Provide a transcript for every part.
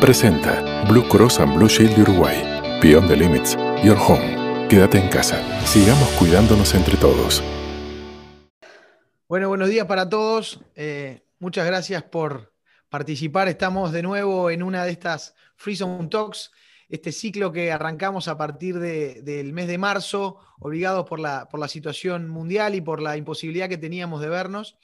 presenta Blue Cross and Blue Shield de Uruguay. Beyond the Limits, Your Home. Quédate en casa. Sigamos cuidándonos entre todos. Bueno, buenos días para todos. Eh, muchas gracias por participar. Estamos de nuevo en una de estas Free Zone Talks, este ciclo que arrancamos a partir del mes de marzo, obligados por la, por la situación mundial y por la imposibilidad que teníamos de vernos.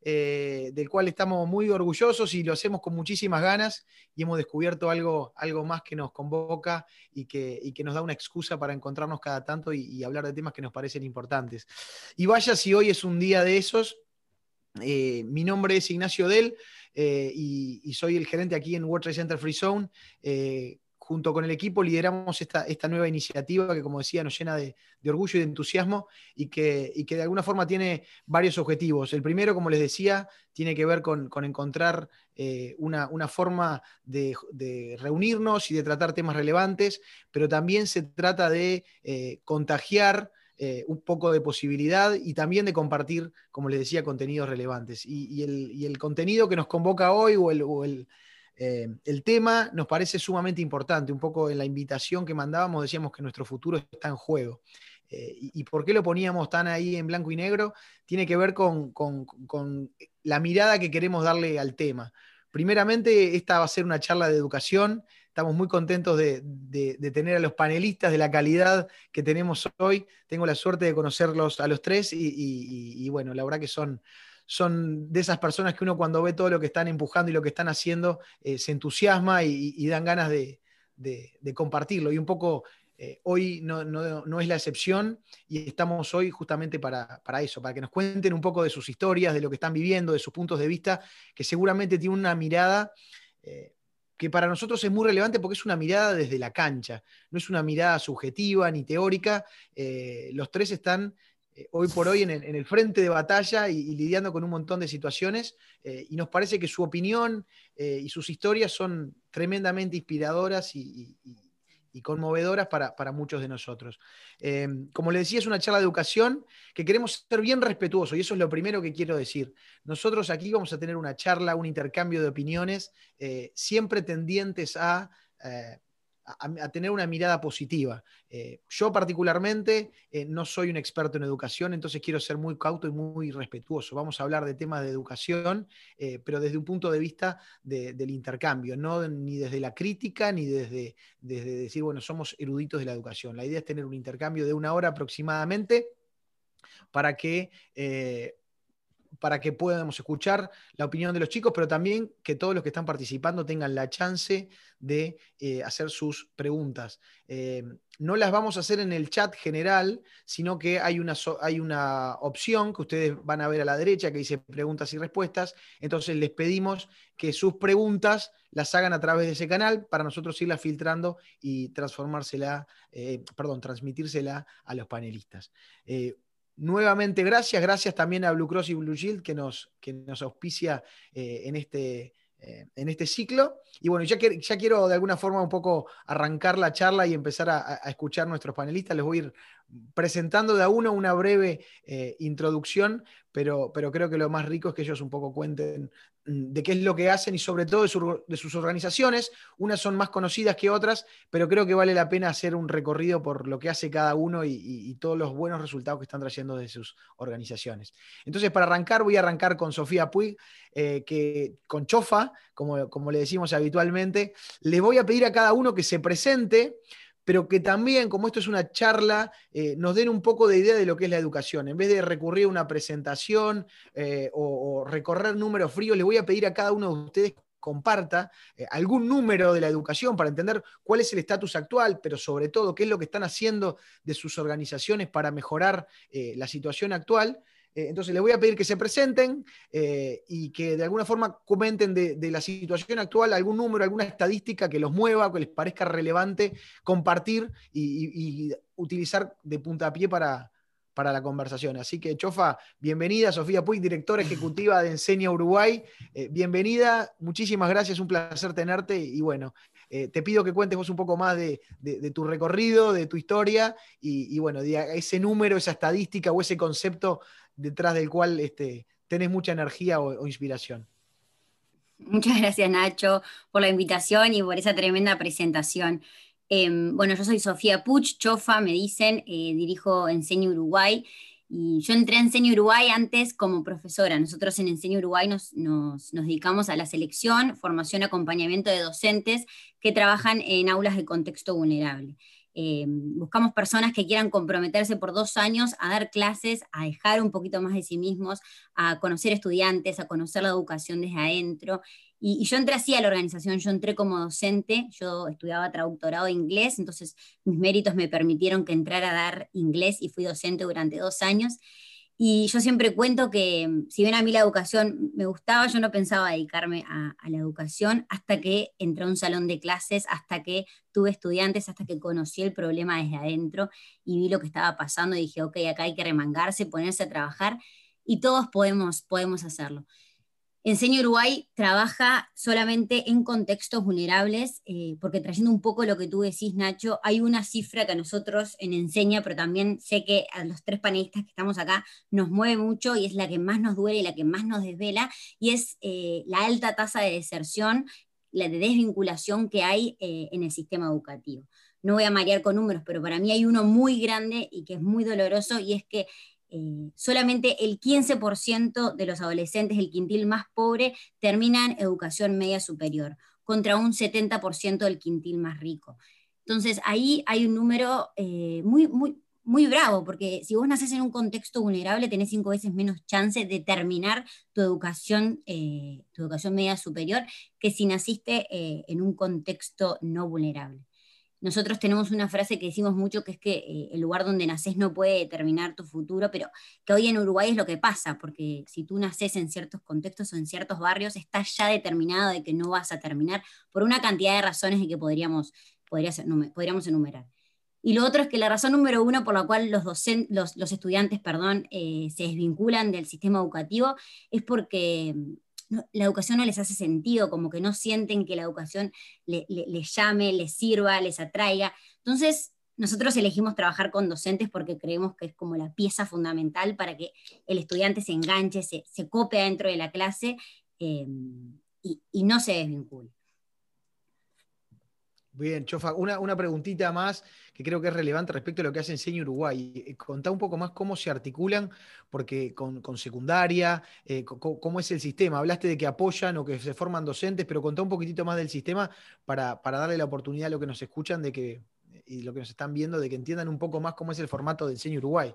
Eh, del cual estamos muy orgullosos y lo hacemos con muchísimas ganas y hemos descubierto algo, algo más que nos convoca y que, y que nos da una excusa para encontrarnos cada tanto y, hablar de temas que nos parecen importantes. Y vaya si hoy es un día de esos. Eh, mi nombre es Ignacio Del eh, y, y, soy el gerente aquí en World Trade Center Free Zone junto con el equipo lideramos esta, esta nueva iniciativa que, como decía, nos llena de, orgullo y de entusiasmo y que, que, de alguna forma tiene varios objetivos. El primero, como les decía, tiene que ver con, encontrar eh, una, forma de, reunirnos y de tratar temas relevantes, pero también se trata de eh, contagiar. Eh, un poco de posibilidad y también de compartir, como les decía, contenidos relevantes. Y, el, contenido que nos convoca hoy o el eh, el tema nos parece sumamente importante. Un poco en la invitación que mandábamos decíamos que nuestro futuro está en juego. Eh, y, por qué lo poníamos tan ahí en blanco y negro? Tiene que ver con, la mirada que queremos darle al tema. Primeramente, esta va a ser una charla de educación. Estamos muy contentos de, tener a los panelistas de la calidad que tenemos hoy. Tengo la suerte de conocerlos a los tres y bueno, la verdad que son, son de esas personas que uno cuando ve todo lo que están empujando y lo que están haciendo, eh, se entusiasma y, dan ganas de, compartirlo. Y un poco eh, hoy no, es la excepción y estamos hoy justamente para, eso, para que nos cuenten un poco de sus historias, de lo que están viviendo, de sus puntos de vista, que seguramente tienen una mirada... Eh, que para nosotros es muy relevante porque es una mirada desde la cancha, no es una mirada subjetiva ni teórica. los tres están hoy por hoy en el, frente de batalla y, lidiando con un montón de situaciones. Eh, y nos parece que su opinión eh, y sus historias son tremendamente inspiradoras y, conmovedoras para, muchos de nosotros. como le decía, es una charla de educación que queremos ser bien respetuosos y eso es lo primero que quiero decir. Nosotros aquí vamos a tener una charla, un intercambio de opiniones, siempre tendientes a a, tener una mirada positiva. Eh, yo particularmente eh, no soy un experto en educación, entonces quiero ser muy cauto y muy respetuoso. Vamos a hablar de temas de educación, eh, pero desde un punto de vista del intercambio, no ni desde la crítica ni desde, desde decir, bueno, somos eruditos de la educación. La idea es tener un intercambio de una hora aproximadamente para que para que podamos escuchar la opinión de los chicos, pero también que todos los que están participando tengan la chance de eh, hacer sus preguntas. Eh, no las vamos a hacer en el chat general, sino que hay una, hay una opción que ustedes van a ver a la derecha que dice preguntas y respuestas. Entonces les pedimos que sus preguntas las hagan a través de ese canal para nosotros irlas filtrando y transformársela, eh, perdón, transmitírsela a los panelistas. Nuevamente, gracias. Gracias también a Blue Cross y Blue Shield que nos, que nos auspicia eh, en, este, eh, en este ciclo. Y bueno, ya, que, ya quiero de alguna forma un poco arrancar la charla y empezar a, a escuchar nuestros panelistas. Les voy a ir presentando de a uno una breve eh, introducción, pero, pero creo que lo más rico es que ellos un poco cuenten mm, de qué es lo que hacen y sobre todo de, sus organizaciones. Unas son más conocidas que otras, pero creo que vale la pena hacer un recorrido por lo que hace cada uno y, todos los buenos resultados que están trayendo de sus organizaciones. Entonces, para arrancar, voy a arrancar con Sofía Puig, eh, que con Chofa, como, como le decimos habitualmente, le voy a pedir a cada uno que se presente pero que también, como esto es una charla, eh, nos den un poco de idea de lo que es la educación. En vez de recurrir a una presentación eh, o, recorrer números fríos, le voy a pedir a cada uno de ustedes que comparta eh, algún número de la educación para entender cuál es el estatus actual, pero sobre todo qué es lo que están haciendo de sus organizaciones para mejorar la situación actual. Eh, entonces les voy a pedir que se presenten eh, y que de alguna forma comenten de, la situación actual algún número, alguna estadística que los mueva, que les parezca relevante compartir y, utilizar de puntapié para, para la conversación. Así que, Chofa, bienvenida, Sofía Puig, directora ejecutiva de Enseña Uruguay. Eh, bienvenida, muchísimas gracias, un placer tenerte y bueno, te pido que cuentes vos un poco más de, tu recorrido, de tu historia y, bueno, ese número, esa estadística o ese concepto detrás del cual este, tenés mucha energía o, inspiración. Muchas gracias Nacho por la invitación y por esa tremenda presentación. Em, bueno, yo soy Sofía Puch, chofa, me dicen, eh, dirijo Enseño Uruguay y yo entré a Enseño Uruguay antes como profesora. Nosotros en Enseño Uruguay nos, nos, dedicamos a la selección, formación, acompañamiento de docentes que trabajan en aulas de contexto vulnerable. Eh, buscamos personas que quieran comprometerse por dos años a dar clases, a dejar un poquito más de sí mismos, a conocer estudiantes, a conocer la educación desde adentro. Y, yo entré así a la organización, yo entré como docente, yo estudiaba traductorado de inglés, entonces mis méritos me permitieron que entrara a dar inglés y fui docente durante dos años. Y yo siempre cuento que mm, si bien a mí la educación me gustaba, yo no pensaba dedicarme a, la educación hasta que entré a un salón de clases, hasta que tuve estudiantes, hasta que conocí el problema desde adentro y vi lo que estaba pasando y dije, ok, acá hay que remangarse, ponerse a trabajar y todos podemos, podemos hacerlo. Enseño Uruguay trabaja solamente en contextos vulnerables, eh, porque trayendo un poco lo que tú decís, Nacho, hay una cifra que a nosotros en Enseña, pero también sé que a los tres panelistas que estamos acá nos mueve mucho y es la que más nos duele y la que más nos desvela, y es eh, la alta tasa de deserción, la de desvinculación que hay eh, en el sistema educativo. No voy a marear con números, pero para mí hay uno muy grande y que es muy doloroso, y es que eh, solamente el 15% de los adolescentes del quintil más pobre terminan educación media superior, contra un 70% del quintil más rico. Entonces ahí hay un número eh, muy, muy, muy bravo, porque si vos naces en un contexto vulnerable, tenés cinco veces menos chance de terminar tu educación, eh, tu educación media superior que si naciste en un contexto no vulnerable. Nosotros tenemos una frase que decimos mucho que es que eh, el lugar donde naces no puede determinar tu futuro, pero que hoy en Uruguay es lo que pasa, porque si tú naces en ciertos contextos o en ciertos barrios, estás ya determinado de que no vas a terminar por una cantidad de razones de que podríamos, podríamos enumerar. Y lo otro es que la razón número uno por la cual los, los, estudiantes perdón, eh, se desvinculan del sistema educativo es porque la educación no les hace sentido, como que no sienten que la educación les llame, les sirva, les atraiga. Entonces, nosotros elegimos trabajar con docentes porque creemos que es como la pieza fundamental para que el estudiante se enganche, se, se cope dentro de la clase eh, y, y no se desvincule. Bien, Chofa, una, una, preguntita más que creo que es relevante respecto a lo que hace Enseño Uruguay. Eh, contá un poco más cómo se articulan, porque con, secundaria, eh, cómo es el sistema. Hablaste de que apoyan o que se forman docentes, pero contá un poquitito más del sistema para, darle la oportunidad a los que nos escuchan de que, y lo que nos están viendo, de que entiendan un poco más cómo es el formato de Enseño Uruguay.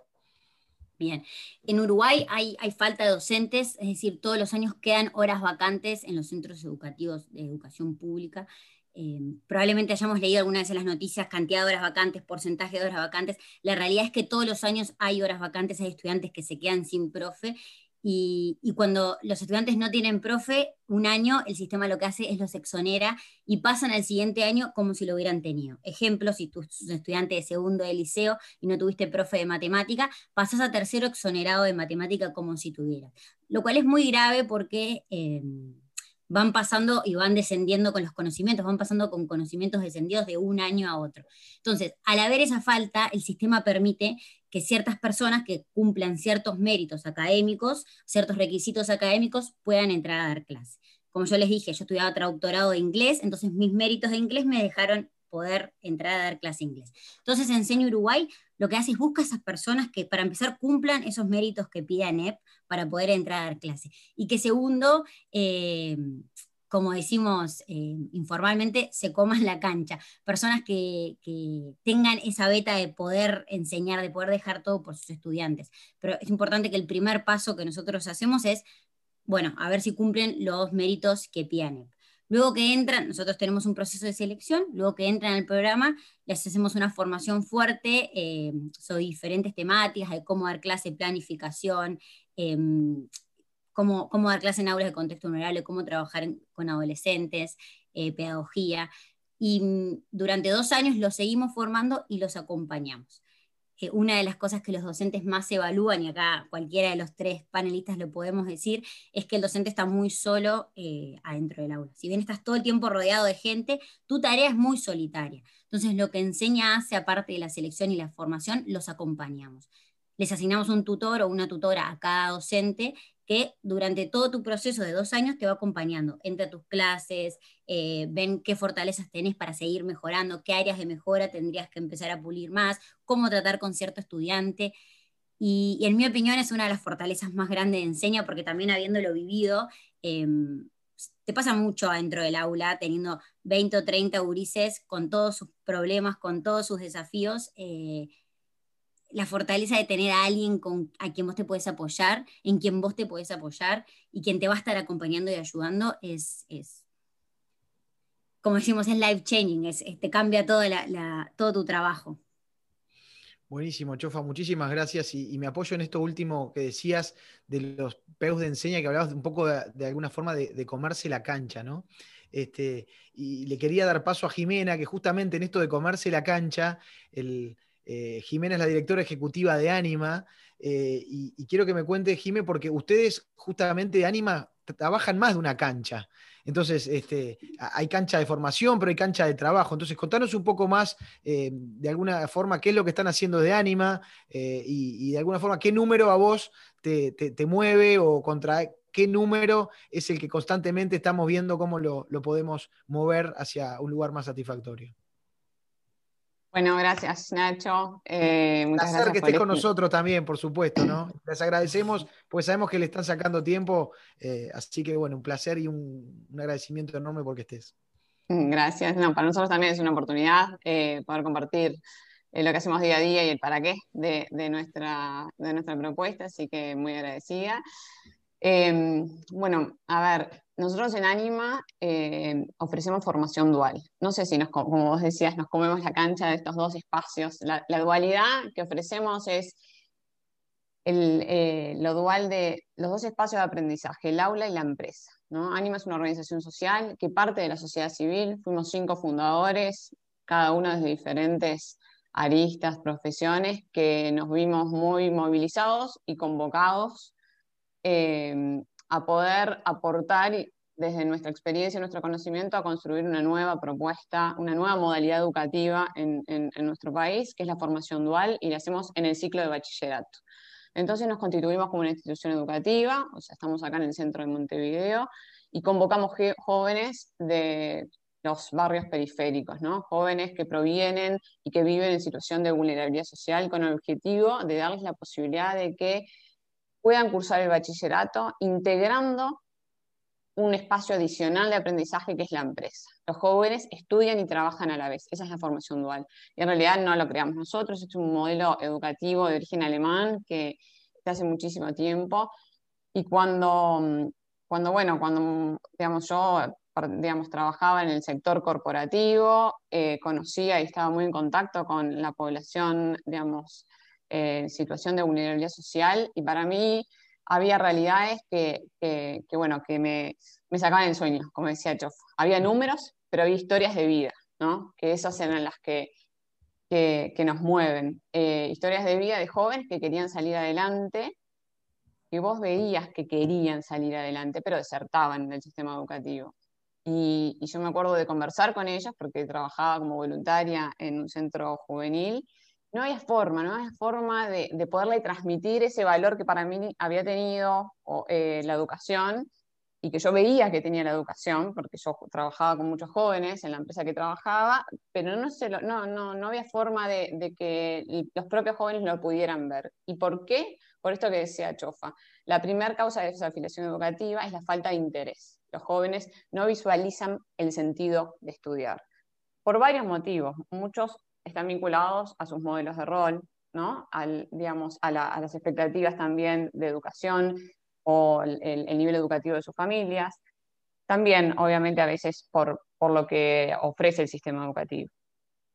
Bien, en Uruguay hay, hay, falta de docentes, es decir, todos los años quedan horas vacantes en los centros educativos de educación pública. Em, probablemente hayamos leído alguna vez en las noticias cantidad de horas vacantes, porcentaje de horas vacantes. La realidad es que todos los años hay horas vacantes, hay estudiantes que se quedan sin profe. Y, cuando los estudiantes no tienen profe, un año el sistema lo que hace es los exonera y pasan al siguiente año como si lo hubieran tenido. Ejemplo, si tú eres estudiante de segundo de liceo y no tuviste profe de matemática, pasas a tercero exonerado de matemática como si tuvieras. Lo cual es muy grave porque... Em, van pasando y van descendiendo con los conocimientos, van pasando con conocimientos descendidos de un año a otro. Entonces, al haber esa falta, el sistema permite que ciertas personas que cumplan ciertos méritos académicos, ciertos requisitos académicos, puedan entrar a dar clase. Como yo les dije, yo estudiaba traductorado de inglés, entonces mis méritos de inglés me dejaron poder entrar a dar clase de inglés. Entonces, Enseño Uruguay lo que hace es busca a esas personas que, para empezar, cumplan esos méritos que pide ANEP para poder entrar a dar clase. Y que segundo, eh, como decimos eh, informalmente, se coman la cancha. Personas que, que, tengan esa beta de poder enseñar, de poder dejar todo por sus estudiantes. Pero es importante que el primer paso que nosotros hacemos es, bueno, a ver si cumplen los méritos que pide ANEP. Luego que entran, nosotros tenemos un proceso de selección, luego que entran al programa, les hacemos una formación fuerte eh, sobre diferentes temáticas, de cómo dar clase, planificación, em, cómo, cómo, dar clase en aulas de contexto vulnerable, cómo trabajar con adolescentes, eh, pedagogía. Y mm, durante dos años los seguimos formando y los acompañamos una de las cosas que los docentes más evalúan, y acá cualquiera de los tres panelistas lo podemos decir, es que el docente está muy solo eh, adentro del aula. Si bien estás todo el tiempo rodeado de gente, tu tarea es muy solitaria. Entonces lo que enseña hace, aparte de la selección y la formación, los acompañamos. Les asignamos un tutor o una tutora a cada docente que durante todo tu proceso de dos años te va acompañando, entre tus clases, eh, ven qué fortalezas tenés para seguir mejorando, qué áreas de mejora tendrías que empezar a pulir más, cómo tratar con cierto estudiante. Y, en mi opinión es una de las fortalezas más grandes de Enseña, porque también habiéndolo vivido, em, te pasa mucho dentro del aula, teniendo 20 o 30 gurises con todos sus problemas, con todos sus desafíos. Eh, la fortaleza de tener a alguien con, a quien vos te puedes apoyar, en quien vos te puedes apoyar y quien te va a estar acompañando y ayudando es, es como decimos, es life changing, es, te cambia todo, la, todo tu trabajo. Buenísimo, Chofa, muchísimas gracias. Y, me apoyo en esto último que decías de los peus de enseña, que hablabas un poco de, alguna forma de, comerse la cancha, ¿no? Este, y le quería dar paso a Jimena, que justamente en esto de comerse la cancha, el, eh, Jimena es la directora ejecutiva de Anima, eh, y, quiero que me cuente, Jimé, porque ustedes justamente de Anima trabajan más de una cancha. Entonces, este, hay cancha de formación, pero hay cancha de trabajo. Entonces, contanos un poco más, eh, de alguna forma, qué es lo que están haciendo de Anima y, de alguna forma, qué número a vos te, mueve o contra qué número es el que constantemente estamos viendo cómo lo podemos mover hacia un lugar más satisfactorio. Bueno, gracias Nacho. Eh, muchas gracias que estés con nosotros también, por supuesto, ¿no? Les agradecemos, pues sabemos que le están sacando tiempo, eh, así que bueno, un placer y un, agradecimiento enorme porque estés. Gracias, no, para nosotros también es una oportunidad eh, poder compartir lo que hacemos día a día y el para qué de, nuestra, de nuestra propuesta, así que muy agradecida. Em, bueno, a ver, nosotros en Anima em, ofrecemos formación dual. No sé si, nos, como vos decías, nos comemos la cancha de estos dos espacios. La, dualidad que ofrecemos es el, eh, lo dual de los dos espacios de aprendizaje, el aula y la empresa. ¿no? Anima es una organización social que parte de la sociedad civil. Fuimos cinco fundadores, cada uno desde diferentes aristas, profesiones, que nos vimos muy movilizados y convocados Em, a poder aportar desde nuestra experiencia nuestro conocimiento a construir una nueva propuesta, una nueva modalidad educativa en, nuestro país, que es la formación dual, y la hacemos en el ciclo de bachillerato. Entonces nos constituimos como una institución educativa, o sea, estamos acá en el centro de Montevideo, y convocamos jóvenes de los barrios periféricos, ¿no? jóvenes que provienen y que viven en situación de vulnerabilidad social con el objetivo de darles la posibilidad de que puedan cursar el bachillerato integrando un espacio adicional de aprendizaje que es la empresa. Los jóvenes estudian y trabajan a la vez, esa es la formación dual. Y en realidad no lo creamos nosotros, es un modelo educativo de origen alemán que hace muchísimo tiempo. Y cuando, cuando bueno, cuando digamos, yo digamos, trabajaba en el sector corporativo, eh, conocía y estaba muy en contacto con la población, digamos, en situación de vulnerabilidad social y para mí había realidades que, bueno, que me, me, sacaban el sueño, como decía Chof. Había números, pero había historias de vida, ¿no? que esas eran las que, que, nos mueven. Eh, historias de vida de jóvenes que querían salir adelante, que vos veías que querían salir adelante, pero desertaban del sistema educativo. Y, y, yo me acuerdo de conversar con ellas porque trabajaba como voluntaria en un centro juvenil no había forma, no había forma de, poderle transmitir ese valor que para mí había tenido eh, la educación y que yo veía que tenía la educación, porque yo trabajaba con muchos jóvenes en la empresa que trabajaba, pero no, se no, no, no había forma de, que los propios jóvenes lo pudieran ver. ¿Y por qué? Por esto que decía Chofa. La primera causa de desafiliación educativa es la falta de interés. Los jóvenes no visualizan el sentido de estudiar. Por varios motivos. Muchos están vinculados a sus modelos de rol, ¿no? Al, digamos, a, las expectativas también de educación o el, nivel educativo de sus familias. También, obviamente, a veces por, por lo que ofrece el sistema educativo.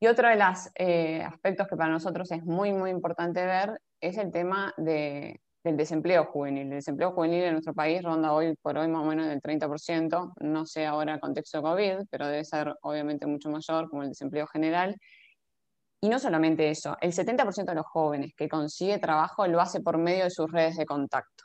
Y otro de los eh, aspectos que para nosotros es muy, muy importante ver es el tema de, del desempleo juvenil. El desempleo juvenil en nuestro país ronda hoy por hoy más o menos del 30%, no sé ahora el contexto COVID, pero debe ser obviamente mucho mayor como el desempleo general. Y no solamente eso, el 70% de los jóvenes que consigue trabajo lo hace por medio de sus redes de contacto.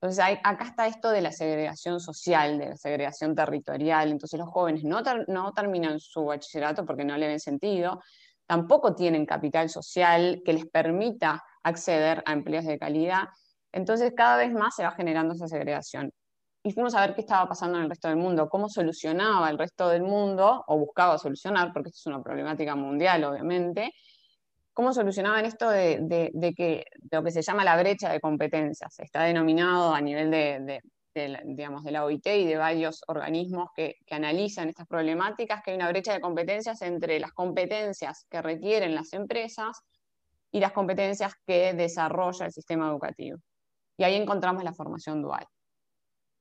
Entonces, acá está esto de la segregación social, de la segregación territorial. Entonces, los jóvenes no, no terminan su bachillerato porque no le ven sentido, tampoco tienen capital social que les permita acceder a empleos de calidad. Entonces cada vez más se va generando esa segregación. Y fuimos a ver qué estaba pasando en el resto del mundo, cómo solucionaba el resto del mundo, o buscaba solucionar, porque esto es una problemática mundial, obviamente, cómo solucionaban esto de, que lo que se llama la brecha de competencias. Está denominado a nivel de, digamos, de la OIT y de varios organismos que, que, analizan estas problemáticas, que hay una brecha de competencias entre las competencias que requieren las empresas y las competencias que desarrolla el sistema educativo. Y ahí encontramos la formación dual.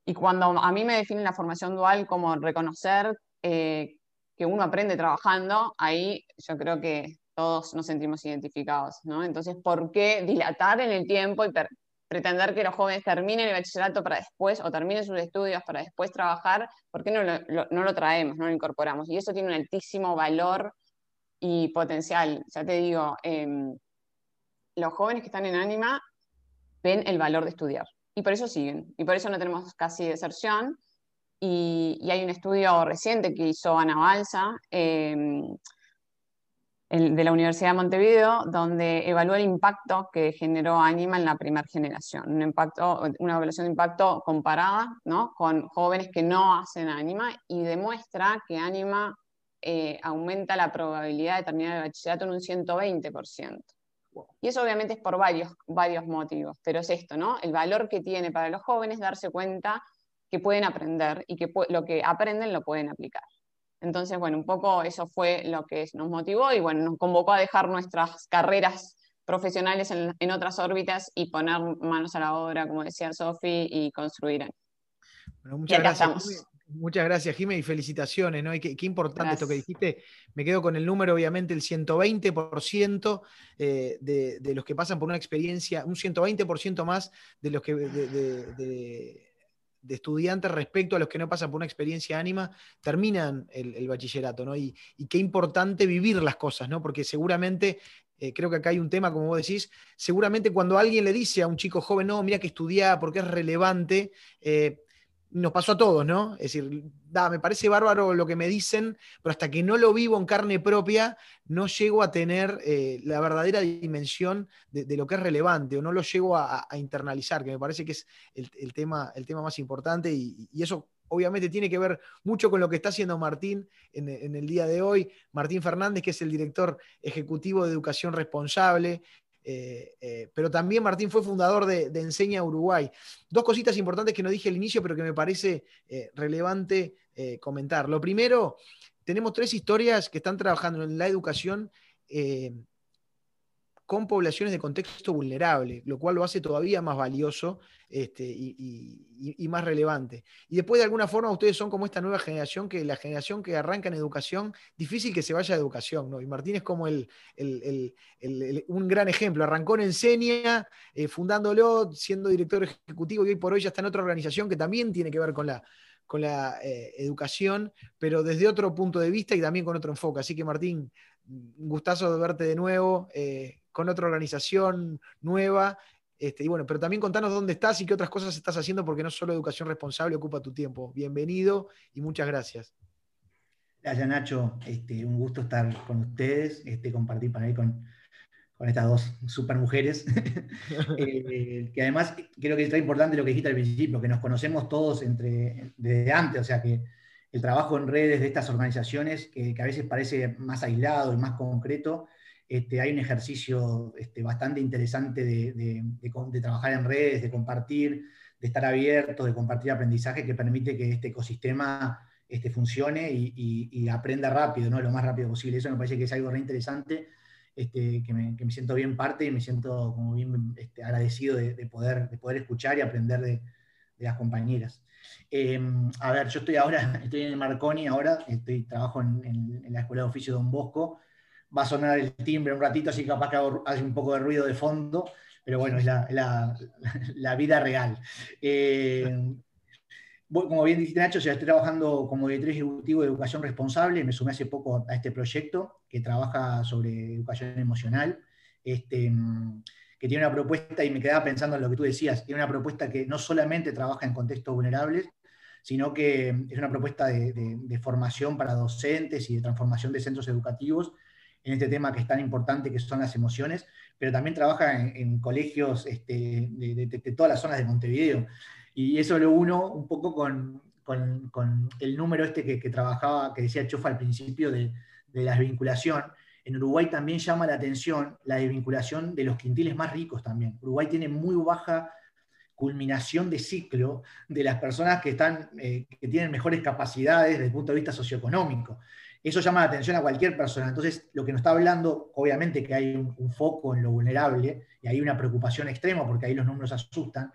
Y cuando a mí me definen la formación dual como reconocer eh, que uno aprende trabajando, ahí yo creo que todos nos sentimos identificados, ¿no? Entonces, ¿por qué dilatar en el tiempo y pretender que los jóvenes terminen el bachillerato para después, o terminen sus estudios para después trabajar, ¿por qué no lo, no lo traemos, no lo incorporamos? Y eso tiene un altísimo valor y potencial. Ya te digo, em, los jóvenes que están en Anima ven el valor de estudiar y por eso siguen, y por eso no tenemos casi deserción. Y, hay un estudio reciente que hizo Ana Balsa, em, de la Universidad de Montevideo, donde evaluó el impacto que generó Anima en la primera generación, un impacto, una evaluación de impacto comparada ¿no? con jóvenes que no hacen Anima y demuestra que Anima eh, aumenta la probabilidad de terminar el bachillerato en un 120%. Y eso obviamente es por varios, varios motivos, pero es esto, ¿no? El valor que tiene para los jóvenes darse cuenta que pueden aprender y que lo que aprenden lo pueden aplicar. Entonces, bueno, un poco eso fue lo que nos motivó y bueno, nos convocó a dejar nuestras carreras profesionales en, otras órbitas y poner manos a la obra, como decía Sofi, y construir. Bueno, muchas gracias. Muchas gracias, Jiménez, y felicitaciones, ¿no? Y qué, importante esto que dijiste. Me quedo con el número, obviamente, el 120% eh, de, los que pasan por una experiencia, un 120% más de los que de, de estudiantes respecto a los que no pasan por una experiencia ánima, terminan el, bachillerato, ¿no? Y, qué importante vivir las cosas, ¿no? Porque seguramente, eh, creo que acá hay un tema, como vos decís, seguramente cuando alguien le dice a un chico joven, no, mira que estudiar porque es relevante, eh, nos pasó a todos, ¿no? Es decir, da, me parece bárbaro lo que me dicen, pero hasta que no lo vivo en carne propia, no llego a tener eh, la verdadera dimensión de, lo que es relevante, o no lo llego a, internalizar, que me parece que es el, tema, el tema más importante, y, eso obviamente tiene que ver mucho con lo que está haciendo Martín en, en, el día de hoy. Martín Fernández, que es el director ejecutivo de Educación Responsable, eh, eh, pero también Martín fue fundador de, Enseña Uruguay. Dos cositas importantes que no dije al inicio, pero que me parece eh, relevante comentar. Lo primero, tenemos tres historias que están trabajando en la educación con poblaciones de contexto vulnerable, lo cual lo hace todavía más valioso este, y, más relevante. Y después, de alguna forma, ustedes son como esta nueva generación, que la generación que arranca en educación, difícil que se vaya a educación, ¿no? Y Martín es como un gran ejemplo. Arrancó en Enseña, eh, fundándolo, siendo director ejecutivo, y hoy por hoy ya está en otra organización que también tiene que ver con la, con la eh, educación, pero desde otro punto de vista y también con otro enfoque. Así que Martín, un gustazo de verte de nuevo. Eh, con otra organización nueva. Este, y bueno, pero también contanos dónde estás y qué otras cosas estás haciendo, porque no solo educación responsable ocupa tu tiempo. Bienvenido y muchas gracias. Gracias, Nacho. Este, un gusto estar con ustedes, este, compartir panel con, con estas dos super mujeres. Eh, que además creo que es importante lo que dijiste al principio, que nos conocemos todos entre, desde antes, o sea que el trabajo en redes de estas organizaciones, que a veces parece más aislado y más concreto, este, hay un ejercicio este, bastante interesante de, trabajar en redes, de compartir, de estar abierto, de compartir aprendizaje que permite que este ecosistema este, funcione y, aprenda rápido, ¿no? lo más rápido posible. Eso me parece que es algo re interesante, que me, siento bien parte y me siento como bien agradecido de, poder, de poder escuchar y aprender de, las compañeras. Em, a ver, yo estoy ahora, estoy en el Marconi ahora, estoy, trabajo en, en la Escuela de Oficio Don Bosco, va a sonar el timbre un ratito, así capaz que hace un poco de ruido de fondo, pero bueno, es la, vida real. Eh, como bien dijiste Nacho, estoy trabajando como director ejecutivo de educación responsable, me sumé hace poco a este proyecto que trabaja sobre educación emocional, este, que tiene una propuesta, y me quedaba pensando en lo que tú decías, tiene una propuesta que no solamente trabaja en contextos vulnerables, sino que es una propuesta de formación para docentes y de transformación de centros educativos en este tema que es tan importante, que son las emociones, pero también trabaja en, colegios este, de, todas las zonas de Montevideo. Y eso lo uno un poco con, el número este que, trabajaba, que decía Chofa al principio de, la desvinculación. En Uruguay también llama la atención la desvinculación de los quintiles más ricos también. Uruguay tiene muy baja culminación de ciclo de las personas que, están, eh, que tienen mejores capacidades desde el punto de vista socioeconómico. Eso llama la atención a cualquier persona. Entonces, lo que nos está hablando, obviamente que hay un, foco en lo vulnerable y hay una preocupación extrema porque ahí los números asustan,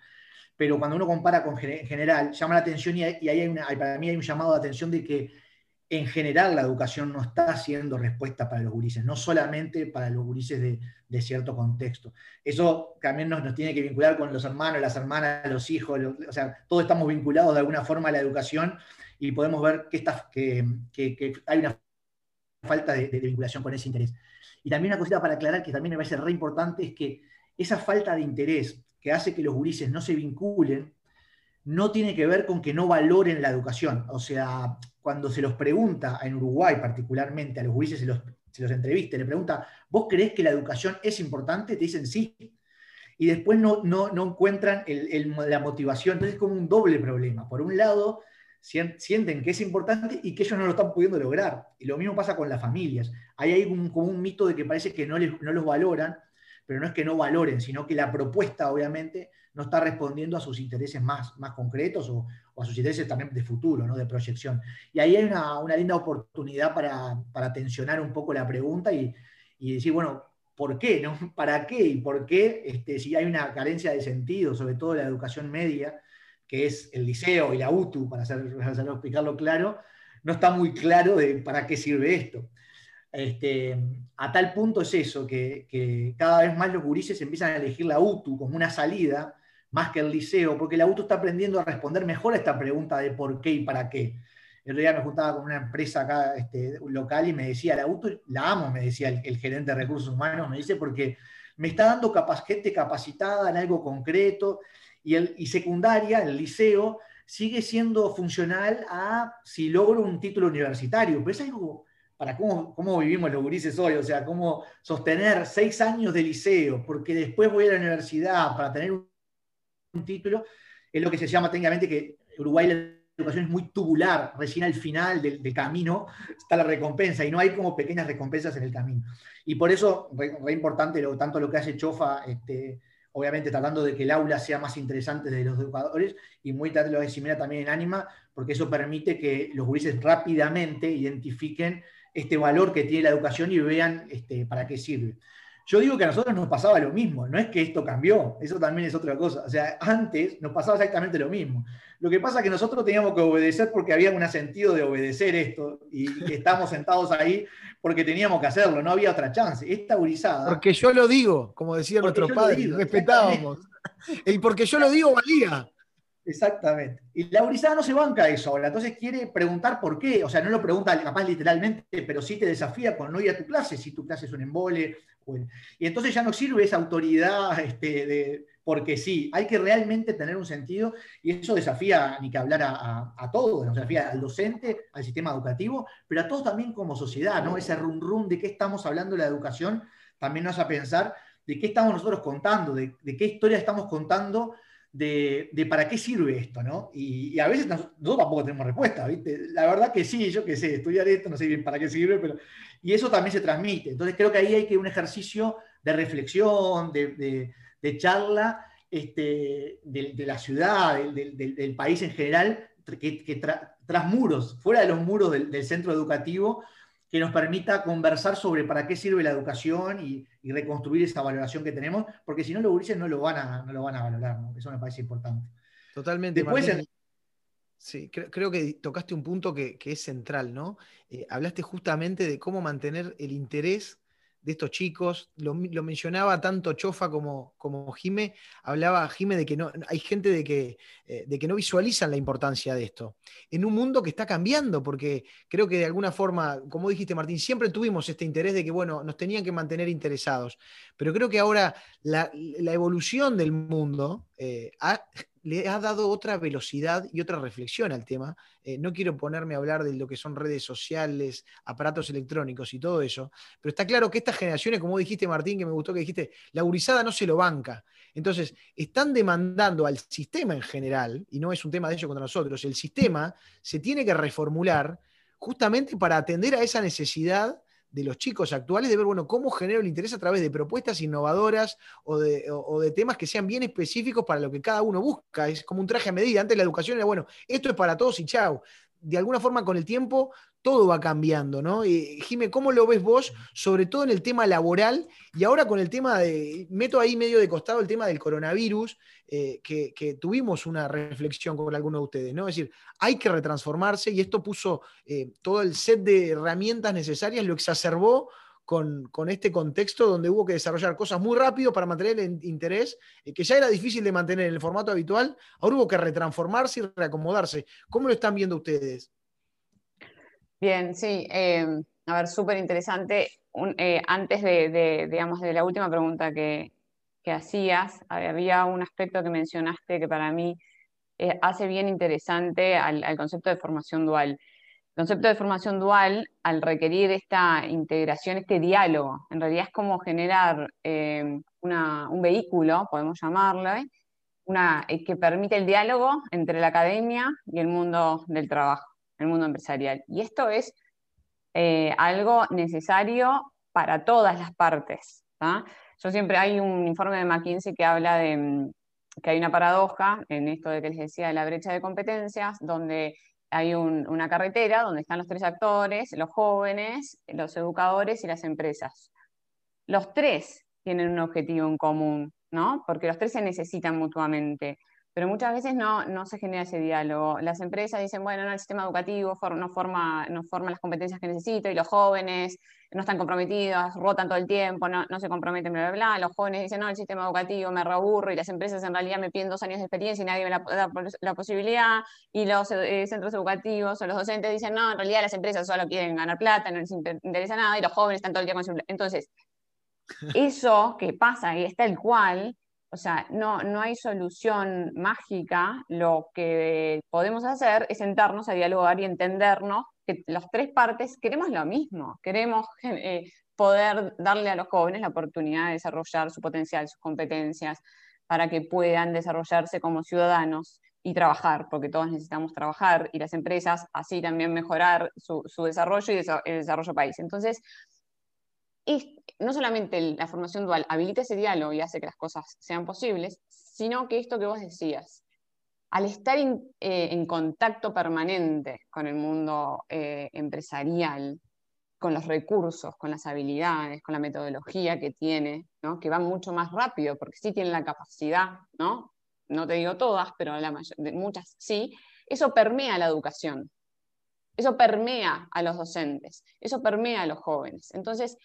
pero cuando uno compara con general, llama la atención y, ahí hay para mí hay un llamado de atención de que en general la educación no está siendo respuesta para los gurises, no solamente para los gurises de, cierto contexto. Eso también nos, tiene que vincular con los hermanos, las hermanas, los hijos, o sea, todos estamos vinculados de alguna forma a la educación y podemos ver que, está, que, hay una falta de, vinculación con ese interés. Y también una cosita para aclarar que también me parece re importante es que esa falta de interés que hace que los gurises no se vinculen no tiene que ver con que no valoren la educación. O sea, cuando se los pregunta, en Uruguay particularmente, a los gurises se los, se los le pregunta, ¿vos creés que la educación es importante? Te dicen sí. Y después no, no, no encuentran la motivación. Entonces es como un doble problema. Por un lado, sienten que es importante y que ellos no lo están pudiendo lograr. Y lo mismo pasa con las familias. Ahí hay un, como un mito de que parece que no, les, no los valoran, pero no es que no valoren, sino que la propuesta obviamente no está respondiendo a sus intereses más, más concretos o, a sus intereses también de futuro, ¿no? de proyección. Y ahí hay una, linda oportunidad para, para, tensionar un poco la pregunta y, decir, bueno, ¿por qué? No? ¿Para qué? ¿Y por qué este, si hay una carencia de sentido, sobre todo la educación media? que es el liceo y la UTU, para, hacer, explicarlo claro, no está muy claro de para qué sirve esto. Este, a tal punto es eso, que, cada vez más los gurises empiezan a elegir la UTU como una salida, más que el liceo, porque la UTU está aprendiendo a responder mejor a esta pregunta de por qué y para qué. El otro día me juntaba con una empresa acá este, local y me decía, la UTU la amo, me decía el, gerente de recursos humanos, me dice, porque me está dando gente capacitada en algo concreto y, el, y secundaria, el liceo, sigue siendo funcional a si logro un título universitario. Pero es algo para cómo, cómo vivimos los gurises hoy, o sea, cómo sostener seis años de liceo, porque después voy a la universidad para tener un, título, es lo que se llama técnicamente que Uruguay la educación es muy tubular, recién al final del, camino está la recompensa y no hay como pequeñas recompensas en el camino. Y por eso, re, importante lo, tanto lo que hace Chofa, este, obviamente tratando de que el aula sea más interesante de los educadores y muy tarde lo de Simena también en Anima, porque eso permite que los gurises rápidamente identifiquen este valor que tiene la educación y vean este, para qué sirve. Yo digo que a nosotros nos pasaba lo mismo, no es que esto cambió, eso también es otra cosa. O sea, antes nos pasaba exactamente lo mismo. Lo que pasa es que nosotros teníamos que obedecer porque había un sentido de obedecer esto y que estamos sentados ahí porque teníamos que hacerlo, no había otra chance. Esta gurizada. Porque yo lo digo, como decía nuestro padre, respetábamos. El porque yo lo digo valía. Exactamente. Y la gurizada no se banca eso ahora, entonces quiere preguntar por qué. O sea, no lo pregunta capaz literalmente, pero sí te desafía con no ir a tu clase, si tu clase es un embole. Y entonces ya no sirve esa autoridad este, de, porque sí, hay que realmente tener un sentido y eso desafía ni que hablar a, todos, desafía al docente, al sistema educativo, pero a todos también como sociedad, ¿no? Ese rum rum de qué estamos hablando de la educación también nos hace pensar de qué estamos nosotros contando, de, qué historia estamos contando, de, para qué sirve esto, ¿no? Y, a veces nosotros tampoco tenemos respuesta, ¿viste? La verdad que sí, yo qué sé, estudiar esto, no sé bien para qué sirve, pero... Y eso también se transmite. Entonces creo que ahí hay que un ejercicio de reflexión, de de charla este, de, la ciudad, del, país en general, que, tras muros, fuera de los muros del, centro educativo, que nos permita conversar sobre para qué sirve la educación y, reconstruir esa valoración que tenemos, porque si no los gurises no lo van a, no lo van a valorar, eso me parece importante. Totalmente. Después, Sí, creo, que tocaste un punto que, es central, ¿no? Eh, hablaste justamente de cómo mantener el interés de estos chicos. Lo, mencionaba tanto Chofa como, como Jime. Hablaba Jime de que no, hay gente de que, eh, de que no visualizan la importancia de esto. En un mundo que está cambiando, porque creo que de alguna forma, como dijiste Martín, siempre tuvimos este interés de que, bueno, nos tenían que mantener interesados. Pero creo que ahora la, evolución del mundo eh, ha le ha dado otra velocidad y otra reflexión al tema. Eh, no quiero ponerme a hablar de lo que son redes sociales, aparatos electrónicos y todo eso, pero está claro que estas generaciones, como dijiste Martín, que me gustó que dijiste, la gurizada no se lo banca. Entonces, están demandando al sistema en general, y no es un tema de ellos contra nosotros, el sistema se tiene que reformular justamente para atender a esa necesidad de los chicos actuales de ver, bueno, cómo genero el interés a través de propuestas innovadoras o de, temas que sean bien específicos para lo que cada uno busca. Es como un traje a medida. Antes la educación era, bueno, esto es para todos y chao. De alguna forma con el tiempo todo va cambiando, ¿no? Y, Jime, ¿cómo lo ves vos, sobre todo en el tema laboral y ahora con el tema de, meto ahí medio de costado el tema del coronavirus, eh, que, tuvimos una reflexión con algunos de ustedes, ¿no? Es decir, hay que retransformarse y esto puso eh, todo el set de herramientas necesarias, lo exacerbó con, con, este contexto donde hubo que desarrollar cosas muy rápido para mantener el interés, eh, que ya era difícil de mantener en el formato habitual, ahora hubo que retransformarse y reacomodarse. ¿Cómo lo están viendo ustedes? Bien, sí. Em, a ver, súper interesante. Eh, antes de, digamos, de la última pregunta que, hacías, había un aspecto que mencionaste que para mí eh, hace bien interesante al, concepto de formación dual. El concepto de formación dual, al requerir esta integración, este diálogo, en realidad es como generar em, un vehículo, podemos llamarlo, una, eh, que permite el diálogo entre la academia y el mundo del trabajo el mundo empresarial. Y esto es eh, algo necesario para todas las partes. Yo siempre hay un informe de McKinsey que habla de mm, que hay una paradoja en esto de que les decía de la brecha de competencias, donde hay una carretera donde están los tres actores, los jóvenes, los educadores y las empresas. Los tres tienen un objetivo en común, ¿no? Porque los tres se necesitan mutuamente pero muchas veces no, no se genera ese diálogo. Las empresas dicen, bueno, no, el sistema educativo no, forma, no forma las competencias que necesito y los jóvenes no están comprometidos, rotan todo el tiempo, no, no se comprometen, bla, bla, bla. Los jóvenes dicen, no, el sistema educativo me reaburro y las empresas en realidad me piden dos años de experiencia y nadie me da la, la, posibilidad. Y los eh, centros educativos o los docentes dicen, no, en realidad las empresas solo quieren ganar plata, no les interesa nada y los jóvenes están todo el día con su... Entonces, eso que pasa y está el cual o sea, no, no hay solución mágica. Lo que podemos hacer es sentarnos a dialogar y entendernos que las tres partes queremos lo mismo. Queremos eh, poder darle a los jóvenes la oportunidad de desarrollar su potencial, sus competencias, para que puedan desarrollarse como ciudadanos y trabajar, porque todos necesitamos trabajar y las empresas así también mejorar su, desarrollo y el desarrollo país. Entonces, no solamente la formación dual habilita ese diálogo y hace que las cosas sean posibles, sino que esto que vos decías, al estar eh, en contacto permanente con el mundo eh, empresarial, con los recursos, con las habilidades, con la metodología que tiene, que va mucho más rápido, porque sí tienen la capacidad, ¿no? no te digo todas, pero la muchas sí, eso permea la educación, eso permea a los docentes, eso permea a los jóvenes. Entonces,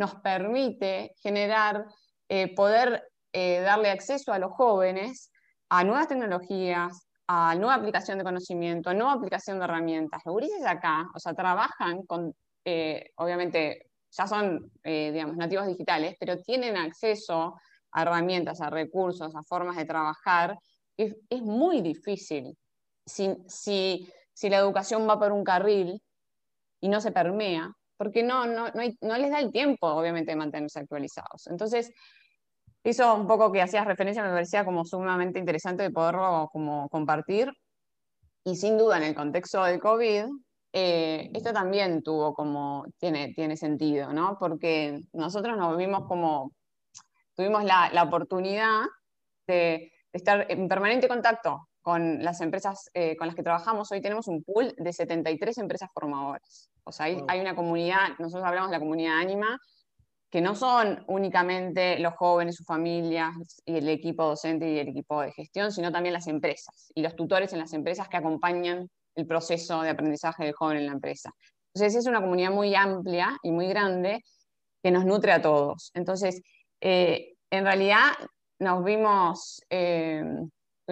nos permite generar, eh, poder eh, darle acceso a los jóvenes a nuevas tecnologías, a nueva aplicación de conocimiento, a nueva aplicación de herramientas. Los gurises acá, o sea, trabajan con, eh, obviamente, ya son, digamos, nativos digitales, pero tienen acceso a herramientas, a recursos, a formas de trabajar. Es, es muy difícil. Si, si, si la educación va por un carril y no se permea, porque no, no, no, les da el tiempo, obviamente, de mantenerse actualizados. Entonces, eso un poco que hacías referencia me parecía como sumamente interesante de poderlo como compartir. Y sin duda, en el contexto del COVID, eh, esto también tuvo como, tiene, tiene sentido, ¿no? Porque nosotros nos vimos como, tuvimos la, la oportunidad de, estar en permanente contacto con las empresas eh, con las que trabajamos. Hoy tenemos un pool de 73 empresas formadoras. O sea, hay, una comunidad, nosotros hablamos de la comunidad Anima, que no son únicamente los jóvenes, sus familias y el equipo docente y el equipo de gestión, sino también las empresas y los tutores en las empresas que acompañan el proceso de aprendizaje del joven en la empresa. Entonces es una comunidad muy amplia y muy grande que nos nutre a todos. Entonces, eh, en realidad nos vimos, eh,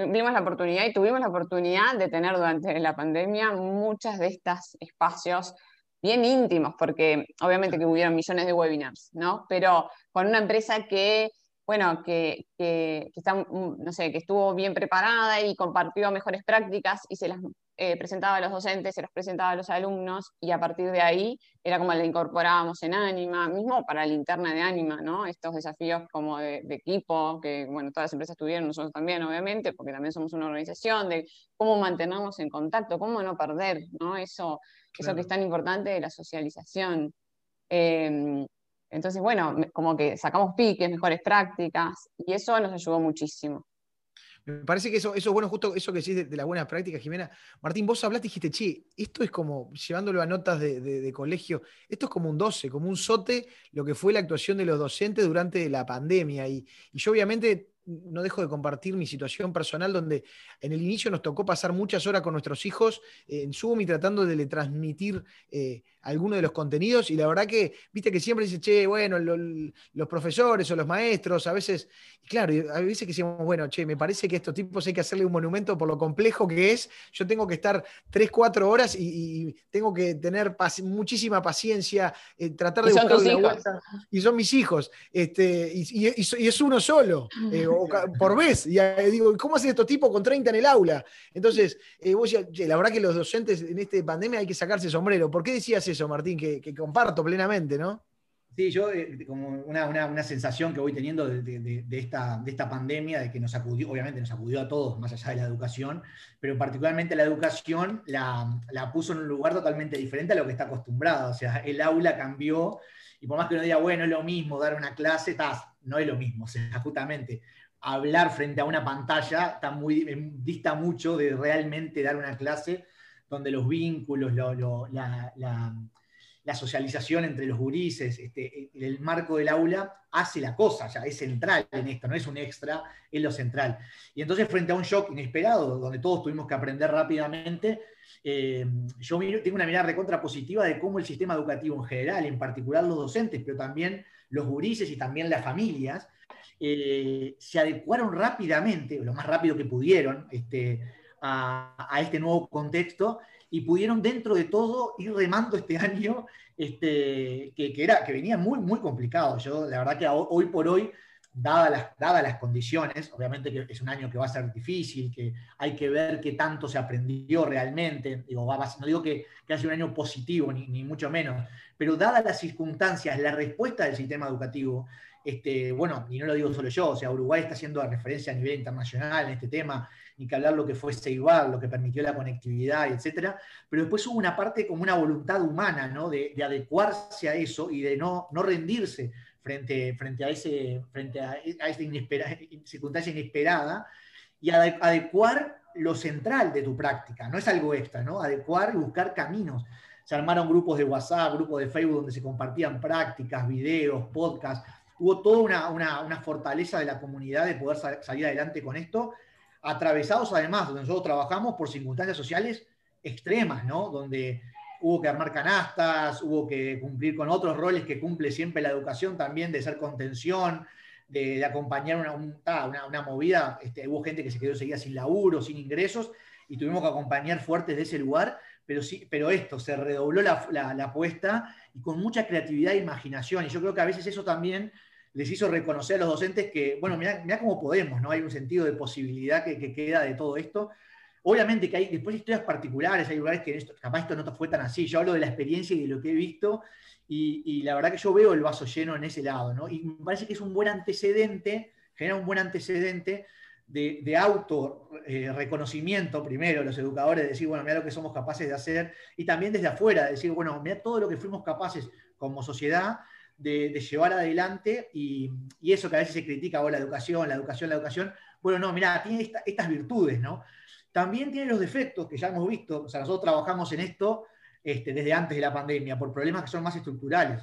vimos la oportunidad y tuvimos la oportunidad de tener durante la pandemia muchas de estos espacios bien íntimos, porque obviamente que hubieron millones de webinars, ¿no? Pero con una empresa que bueno, que, está, mm, no sé, que estuvo bien preparada y compartió mejores prácticas y se las eh, presentaba a los docentes, se las presentaba a los alumnos y a partir de ahí era como la incorporábamos en Anima, mismo para la interna de Anima, ¿no? Estos desafíos como de, equipo, que bueno, todas las empresas tuvieron, nosotros también, obviamente, porque también somos una organización, de cómo mantenernos en contacto, cómo no perder, ¿no? Eso, eso que es tan importante de la socialización. Em, entonces, bueno, como que sacamos piques, mejores prácticas, y eso nos ayudó muchísimo. Me parece que eso, eso es bueno, justo eso que decís de, la buena práctica, Jimena. Martín, vos hablaste y dijiste, che, esto es como, llevándolo a notas de, colegio, esto es como un 12, como un sote, lo que fue la actuación de los docentes durante la pandemia. Y, yo obviamente no dejo de compartir mi situación personal, donde en el inicio nos tocó pasar muchas horas con nuestros hijos en Zoom y tratando de le transmitir eh, algunos de los contenidos. Y la verdad que, viste que siempre dice, che, bueno, los profesores o los maestros, a veces, y claro, a veces que decimos, bueno, che, me parece que a estos tipos hay que hacerle un monumento por lo complejo que es. Yo tengo que estar tres, cuatro horas y, tengo que tener muchísima paciencia, eh, tratar de buscar la vuelta. Y son mis hijos. Este, y, es uno solo. Eh, por vez. Y eh, digo, ¿cómo hacen estos tipos con 30 en el aula? Entonces, eh, vos la verdad que los docentes en esta pandemia hay que sacarse sombrero. ¿Por qué decías eso, Martín? Que, comparto plenamente, ¿no? Sí, yo eh, como una, sensación que voy teniendo de, esta, de esta pandemia, de que nos acudió, obviamente nos acudió a todos, más allá de la educación, pero particularmente la educación la, la puso en un lugar totalmente diferente a lo que está acostumbrado. O sea, el aula cambió, y por más que uno diga, bueno, es lo mismo dar una clase, no es lo mismo, o sea, justamente hablar frente a una pantalla está muy, dista mucho de realmente dar una clase donde los vínculos, la, socialización entre los gurises, este, el marco del aula hace la cosa, ya es central en esto, no es un extra, es lo central. Y entonces frente a un shock inesperado, donde todos tuvimos que aprender rápidamente, eh, yo tengo una mirada recontra positiva de cómo el sistema educativo en general, en particular los docentes, pero también los gurises y también las familias, eh, se adecuaron rápidamente, lo más rápido que pudieron, este, a, este nuevo contexto y pudieron dentro de todo ir remando este año este, que, era, que venía muy, muy complicado. Yo, la verdad que hoy por hoy, dadas las, dadas las condiciones, obviamente que es un año que va a ser difícil, que hay que ver qué tanto se aprendió realmente, digo, no digo que, que ha sido un año positivo, ni, ni mucho menos, pero dadas las circunstancias, la respuesta del sistema educativo, este, bueno, y no lo digo solo yo, o sea, Uruguay está haciendo referencia a nivel internacional en este tema, ni que hablar lo que fue Ceibar, lo que permitió la conectividad, etcétera, pero después hubo una parte como una voluntad humana, ¿no? De, adecuarse a eso y de no, no rendirse frente, frente a ese, frente a, esa circunstancia inesperada y adecuar lo central de tu práctica, no es algo extra, ¿no? Adecuar y buscar caminos. Se armaron grupos de WhatsApp, grupos de Facebook donde se compartían prácticas, videos, podcasts, hubo toda una, fortaleza de la comunidad de poder salir adelante con esto, atravesados además, donde nosotros trabajamos por circunstancias sociales extremas, ¿no? Donde hubo que armar canastas, hubo que cumplir con otros roles que cumple siempre la educación también, de ser contención, de, acompañar una, una, movida. Este, hubo gente que se quedó seguida sin laburo, sin ingresos, y tuvimos que acompañar fuertes de ese lugar, pero, sí, pero esto, se redobló la, la apuesta y con mucha creatividad e imaginación. Y yo creo que a veces eso también les hizo reconocer a los docentes que, bueno, mira cómo podemos, ¿no? Hay un sentido de posibilidad que, queda de todo esto. Obviamente que hay después historias particulares, hay lugares que capaz esto no fue tan así. Yo hablo de la experiencia y de lo que he visto, y, la verdad que yo veo el vaso lleno en ese lado, ¿no? Y me parece que es un buen antecedente, genera un buen antecedente de, de auto eh, reconocimiento primero, los educadores, de decir, bueno, mira lo que somos capaces de hacer, y también desde afuera, de decir, bueno, mira todo lo que fuimos capaces como sociedad de, llevar adelante y, eso que a veces se critica, o la educación, la educación, la educación, bueno, no, mira, tiene estas virtudes, ¿no? También tiene los defectos que ya hemos visto, o sea, nosotros trabajamos en esto este, desde antes de la pandemia, por problemas que son más estructurales.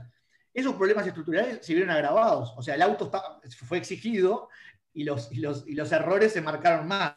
Esos problemas estructurales se vieron agravados, o sea, el auto fue exigido y los, y los, y los errores se marcaron más.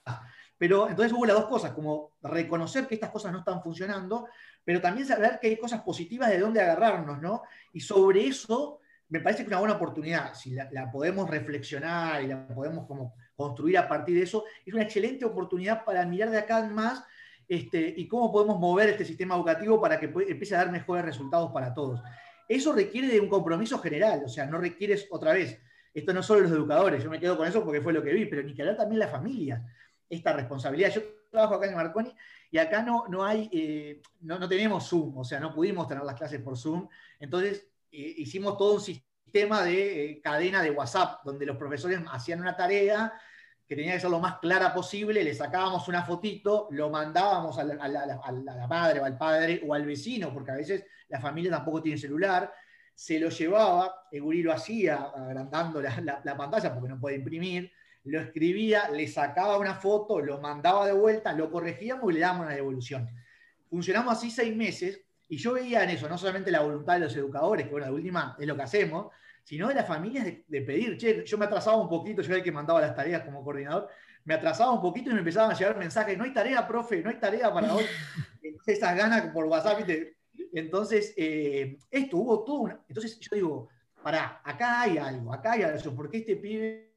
Pero entonces hubo las dos cosas, como reconocer que estas cosas no están funcionando, pero también saber que hay cosas positivas de dónde agarrarnos, ¿no? Y sobre eso me parece que es una buena oportunidad, si la, podemos reflexionar y la podemos como construir a partir de eso, es una excelente oportunidad para mirar de acá más este, y cómo podemos mover este sistema educativo para que empiece a dar mejores resultados para todos. Eso requiere de un compromiso general, o sea, no requiere otra vez esto no solo los educadores, yo me quedo con eso porque fue lo que vi, pero ni que hablar también la familia, esta responsabilidad. Trabajo acá en Marconi y acá no, no hay, eh, no, tenemos Zoom, o sea, no pudimos tener las clases por Zoom, entonces eh, hicimos todo un sistema de eh, cadena de WhatsApp, donde los profesores hacían una tarea que tenía que ser lo más clara posible, le sacábamos una fotito, lo mandábamos a la, madre o al padre o al vecino, porque a veces la familia tampoco tiene celular, se lo llevaba, Eguri lo hacía agrandando la, pantalla porque no puede imprimir, lo escribía, le sacaba una foto, lo mandaba de vuelta, lo corregíamos y le dábamos una devolución. Funcionamos así seis meses y yo veía en eso no solamente la voluntad de los educadores, que bueno, de última es lo que hacemos, sino de las familias de, pedir, che, yo me atrasaba un poquito, yo era el que mandaba las tareas como coordinador, me atrasaba un poquito y me empezaban a llegar mensajes, no hay tarea, profe, no hay tarea para hoy. Esas ganas por WhatsApp, ¿viste? Entonces, eh, esto hubo todo una... Entonces yo digo, pará, acá hay algo, acá hay algo, porque este pibe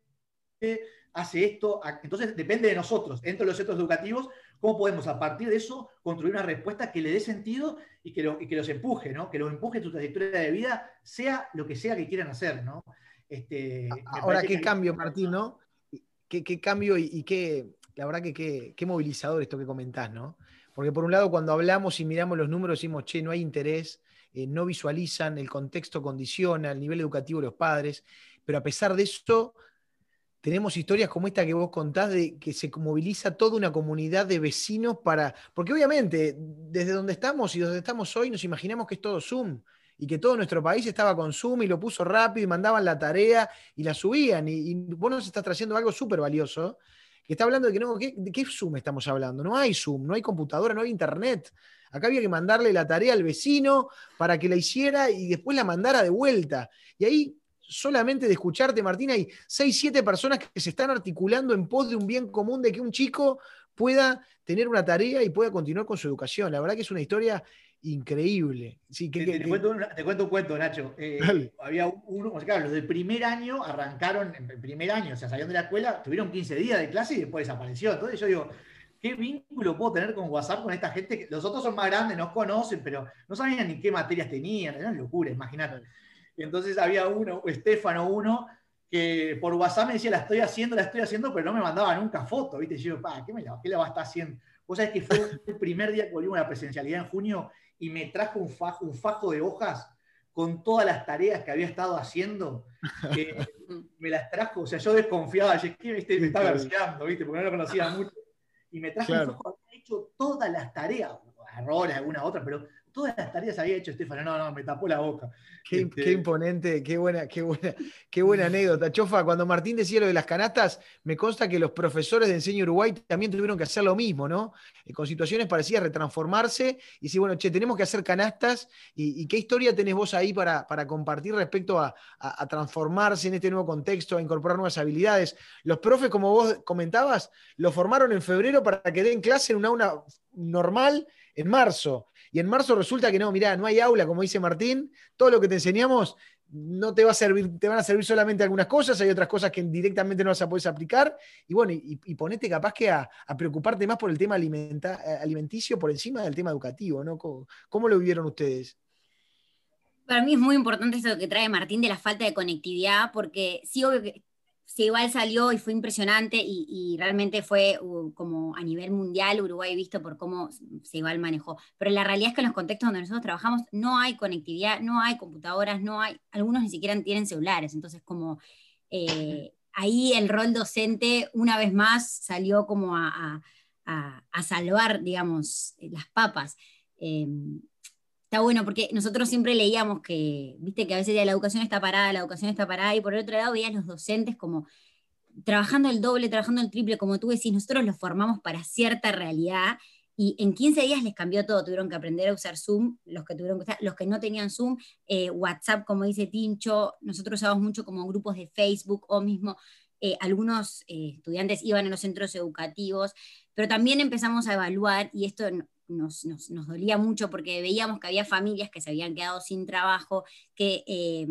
hace esto? Entonces depende de nosotros, dentro de los centros educativos, cómo podemos a partir de eso construir una respuesta que le dé sentido y que, que los empuje, ¿no? Que los empuje en su trayectoria de vida, sea lo que sea que quieran hacer, ¿no? Este, Ahora, qué cambio, Martín, ¿no? ¿Qué, cambio y, qué, la verdad que qué, movilizador esto que comentás, ¿no? Porque por un lado, cuando hablamos y miramos los números, decimos, che, no hay interés, eh, no visualizan, el contexto condiciona, el nivel educativo de los padres, pero a pesar de esto, tenemos historias como esta que vos contás de que se moviliza toda una comunidad de vecinos para, porque obviamente desde donde estamos y donde estamos hoy nos imaginamos que es todo Zoom y que todo nuestro país estaba con Zoom y lo puso rápido y mandaban la tarea y la subían y, vos nos estás trayendo algo súper valioso que está hablando de que no, ¿de qué Zoom estamos hablando? No hay Zoom, no hay computadora, no hay internet. Acá había que mandarle la tarea al vecino para que la hiciera y después la mandara de vuelta. Y ahí solamente de escucharte, Martín, hay seis, siete personas que se están articulando en pos de un bien común, de que un chico pueda tener una tarea y pueda continuar con su educación. La verdad que es una historia increíble. Sí, que, te, cuento un, cuento, Nacho. Eh, había uno, claro, los del primer año arrancaron, en el primer año, o sea, salieron de la escuela, tuvieron 15 días de clase y después desapareció. Entonces yo digo, ¿qué vínculo puedo tener con WhatsApp con esta gente? Los otros son más grandes, nos conocen, pero no sabían ni qué materias tenían, era una locura, imagínate entonces había uno, Estefano uno, que por WhatsApp me decía, la estoy haciendo, la estoy haciendo, pero no me mandaba nunca foto, ¿viste? Y yo, pa, ¿qué, me la, ¿qué la va a estar haciendo? Vos sabés que fue el primer día que volvimos a la presencialidad en junio y me trajo un fajo, un fajo de hojas con todas las tareas que había estado haciendo, me las trajo, o sea, yo desconfiaba, ¿qué ¿viste? me estaba verseando, ¿viste? Porque no lo conocía mucho. Y me trajo un fajo, había hecho todas las tareas, errores, alguna otra, pero todas las tareas había hecho Estefano, no, no, me tapó la boca. Qué, este, imponente, qué buena, qué buena, qué buena anécdota. Chofa, cuando Martín decía lo de las canastas, me consta que los profesores de enseño Uruguay también tuvieron que hacer lo mismo, ¿no? Eh, con situaciones parecidas, retransformarse y decir, bueno, che, tenemos que hacer canastas. ¿Y, qué historia tenés vos ahí para, para compartir respecto a, a, transformarse en este nuevo contexto, a incorporar nuevas habilidades? Los profes, como vos comentabas, lo formaron en febrero para que den clase en una aula normal en marzo. Y en marzo resulta que no, mirá, no hay aula, como dice Martín, todo lo que te enseñamos no te va a servir, te van a servir solamente algunas cosas, hay otras cosas que directamente no vas a poder aplicar, y bueno, y, ponete capaz que a, preocuparte más por el tema alimenticio por encima del tema educativo, ¿no? ¿Cómo, lo vivieron ustedes? Para mí es muy importante eso que trae Martín de la falta de conectividad, porque sí, obvio que sí, igual salió y fue impresionante y, realmente fue uh, como a nivel mundial Uruguay visto por cómo se igual manejó. Pero la realidad es que en los contextos donde nosotros trabajamos no hay conectividad, no hay computadoras, no hay, algunos ni siquiera tienen celulares, entonces como eh, ahí el rol docente una vez más salió como a, salvar, digamos, las papas. Em, está bueno porque nosotros siempre leíamos que, viste, que a veces la educación está parada, la educación está parada, y por el otro lado veías los docentes como trabajando el doble, trabajando el triple, como tú decís, nosotros los formamos para cierta realidad y en 15 días les cambió todo, tuvieron que aprender a usar Zoom, los que, tuvieron que usar, los que no tenían Zoom, eh, WhatsApp, como dice Tincho, nosotros usamos mucho como grupos de Facebook o mismo eh, algunos eh, estudiantes iban a los centros educativos, pero también empezamos a evaluar, y esto nos, dolía mucho porque veíamos que había familias que se habían quedado sin trabajo, que eh,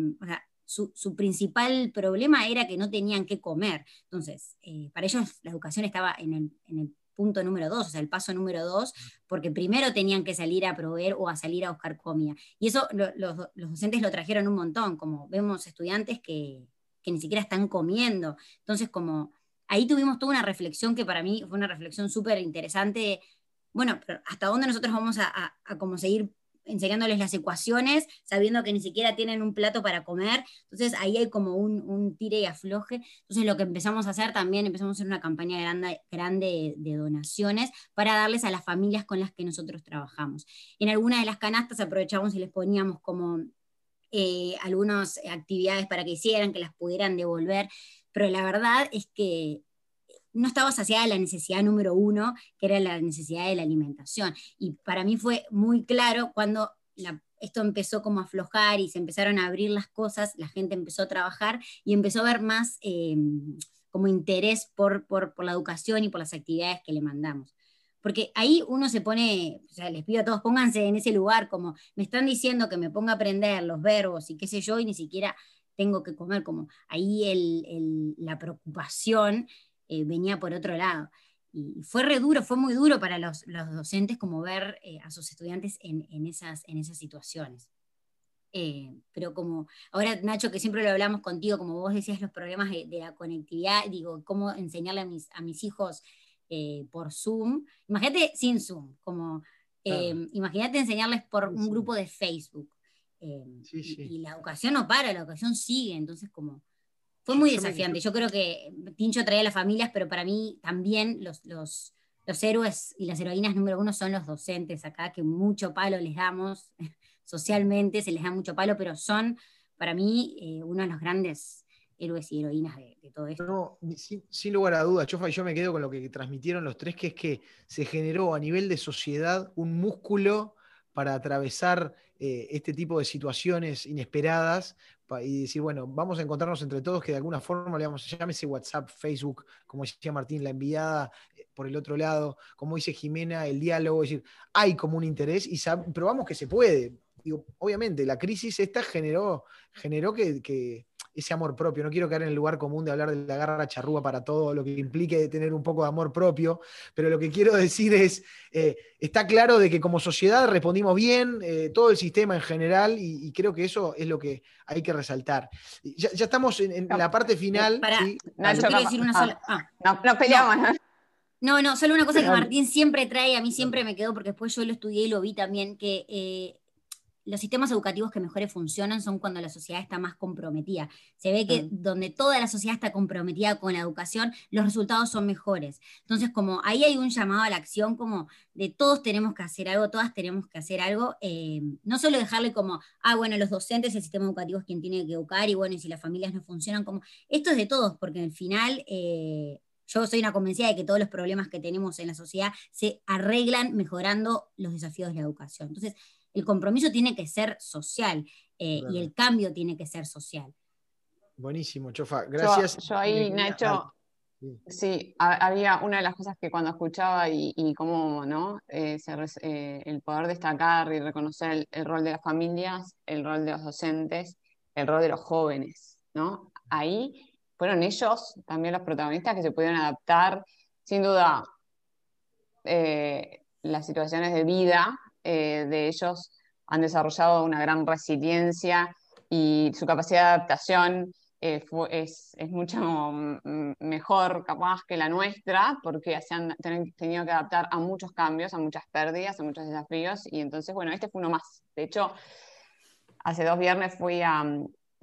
su, principal problema era que no tenían que comer. Entonces, eh, para ellos la educación estaba en el, punto número dos, o sea, el paso número dos, porque primero tenían que salir a proveer o a salir a buscar comida. Y eso los, docentes lo trajeron un montón, como vemos estudiantes que, que ni siquiera están comiendo. Entonces, como ahí tuvimos toda una reflexión que para mí fue una reflexión súper interesante. Bueno, pero ¿hasta dónde nosotros vamos a, a seguir enseñándoles las ecuaciones, sabiendo que ni siquiera tienen un plato para comer. Entonces ahí hay como un, tire y afloje. Entonces lo que empezamos a hacer también, empezamos a hacer una campaña grande, grande de donaciones para darles a las familias con las que nosotros trabajamos. En alguna de las canastas aprovechamos y les poníamos como eh, algunas actividades para que hicieran, que las pudieran devolver, pero la verdad es que no estaba saciada la necesidad número uno, que era la necesidad de la alimentación. Y para mí fue muy claro cuando esto empezó como a aflojar y se empezaron a abrir las cosas, la gente empezó a trabajar y empezó a ver más eh, como interés por, por, la educación y por las actividades que le mandamos. Porque ahí uno se pone, o sea, les pido a todos, pónganse en ese lugar, como me están diciendo que me ponga a aprender los verbos y qué sé yo, y ni siquiera tengo que comer, como ahí la preocupación eh, venía por otro lado. Y fue re duro, fue muy duro para los, docentes como ver eh, a sus estudiantes en, esas, en esas situaciones. Eh, pero como ahora Nacho, que siempre lo hablamos contigo, como vos decías, los problemas de, la conectividad, digo, cómo enseñarle a mis, a mis hijos por Zoom. Imagínate sin Zoom, como imagínate enseñarles por un grupo de Facebook. Y, y, la educación no para, la educación sigue, entonces como fue muy desafiante. Yo creo que Tincho traía a las familias, pero para mí también los, los, héroes y las heroínas número uno son los docentes acá, que mucho palo les damos socialmente, se les da mucho palo, pero son para mí eh, uno de los grandes héroes y heroínas de, todo esto. No, sin, lugar a dudas, Chofa y yo me quedo con lo que transmitieron los tres, que es que se generó a nivel de sociedad un músculo para atravesar eh, este tipo de situaciones inesperadas y decir, bueno, vamos a encontrarnos entre todos que de alguna forma le vamos, llámese WhatsApp, Facebook, como decía Martín, la enviada eh, por el otro lado, como dice Jimena, el diálogo, es decir, hay como un interés y probamos que se puede. Digo, obviamente, la crisis esta generó, generó que ese amor propio. No quiero caer en el lugar común de hablar de la garra charrúa para todo lo que implique tener un poco de amor propio, pero lo que quiero decir es, eh, está claro de que como sociedad respondimos bien, eh, todo el sistema en general, y, creo que eso es lo que hay que resaltar. Ya, estamos en, la parte final. Para, quiero decir una sola... Ah. No, peleamos. No. no, solo una cosa que Martín siempre trae, a mí siempre me quedó, porque después yo lo estudié y lo vi también, que eh, los sistemas educativos que mejores funcionan son cuando la sociedad está más comprometida. Se ve que donde toda la sociedad está comprometida con la educación, los resultados son mejores. Entonces, como ahí hay un llamado a la acción, como de todos tenemos que hacer algo, todas tenemos que hacer algo, eh, no solo dejarle como, ah, bueno, los docentes, el sistema educativo es quien tiene que educar, y bueno, y si las familias no funcionan, como, esto es de todos, porque al final... Eh, yo soy una convencida de que todos los problemas que tenemos en la sociedad se arreglan mejorando los desafíos de la educación. Entonces, el compromiso tiene que ser social eh, y el cambio tiene que ser social. Buenísimo, Chofa. Gracias. Yo, ahí, Nacho, sí. había una de las cosas que cuando escuchaba y, cómo ¿no? Eh, eh, el poder destacar y reconocer el, rol de las familias, el rol de los docentes, el rol de los jóvenes, ¿no? Ahí fueron ellos también los protagonistas que se pudieron adaptar, sin duda, las situaciones de vida eh, de ellos han desarrollado una gran resiliencia y su capacidad de adaptación eh, es, mucho mejor capaz que la nuestra, porque se han tenido que adaptar a muchos cambios, a muchas pérdidas, a muchos desafíos, y entonces, bueno, este fue uno más. De hecho, hace dos viernes fui a,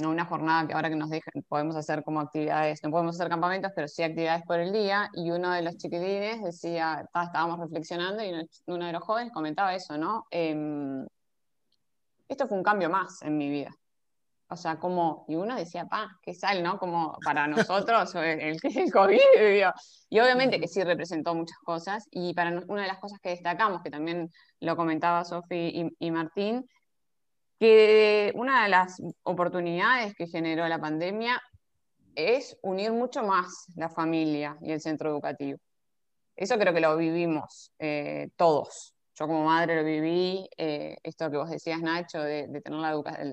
una jornada que ahora que nos dejan, podemos hacer como actividades, no podemos hacer campamentos, pero sí actividades por el día, y uno de los chiquilines decía, estábamos reflexionando y uno de los jóvenes comentaba eso, ¿no? Em, esto fue un cambio más en mi vida. O sea, como, y uno decía, pa, qué sal, ¿no? Como para nosotros, el, el COVID, y obviamente que sí representó muchas cosas, y para una de las cosas que destacamos, que también lo comentaba Sofi y Martín, que una de las oportunidades que generó la pandemia es unir mucho más la familia y el centro educativo. Eso creo que lo vivimos eh, todos. Yo como madre lo viví, eh, esto que vos decías, Nacho, de, tener la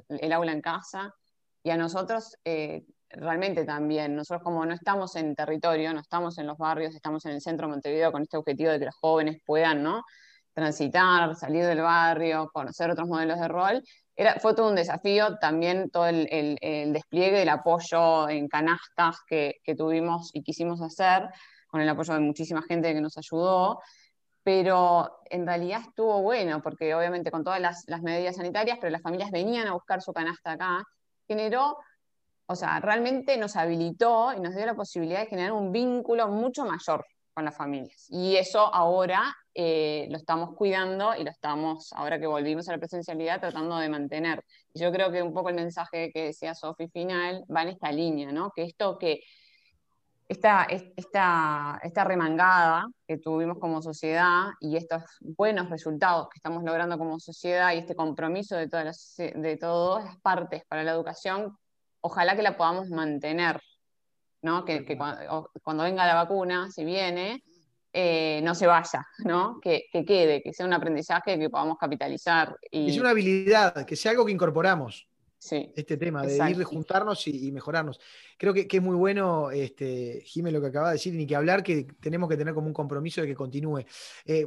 el, aula en casa, y a nosotros eh, realmente también. Nosotros como no estamos en territorio, no estamos en los barrios, estamos en el centro de Montevideo con este objetivo de que los jóvenes puedan ¿no? transitar, salir del barrio, conocer otros modelos de rol, era, fue todo un desafío, también todo el, despliegue del apoyo en canastas que, tuvimos y quisimos hacer, con el apoyo de muchísima gente que nos ayudó, pero en realidad estuvo bueno, porque obviamente con todas las, las medidas sanitarias, pero las familias venían a buscar su canasta acá, generó o sea, realmente nos habilitó y nos dio la posibilidad de generar un vínculo mucho mayor con las familias. Y eso ahora eh, lo estamos cuidando y lo estamos, ahora que volvimos a la presencialidad, tratando de mantener. Yo creo que un poco el mensaje que decía Sofi final va en esta línea, ¿no? Que esto que, esta, esta, esta remangada que tuvimos como sociedad y estos buenos resultados que estamos logrando como sociedad y este compromiso de todas las, de todas las partes para la educación, ojalá que la podamos mantener ¿no? Que, cuando, venga la vacuna, si viene, eh, no se vaya, ¿no? Que, quede, que sea un aprendizaje que podamos capitalizar. Y... Es una habilidad, que sea algo que incorporamos. Sí, este tema de ir de juntarnos y, mejorarnos. Creo que, es muy bueno, este, Jimé, lo que acaba de decir, ni que hablar, que tenemos que tener como un compromiso de que continúe. Eh,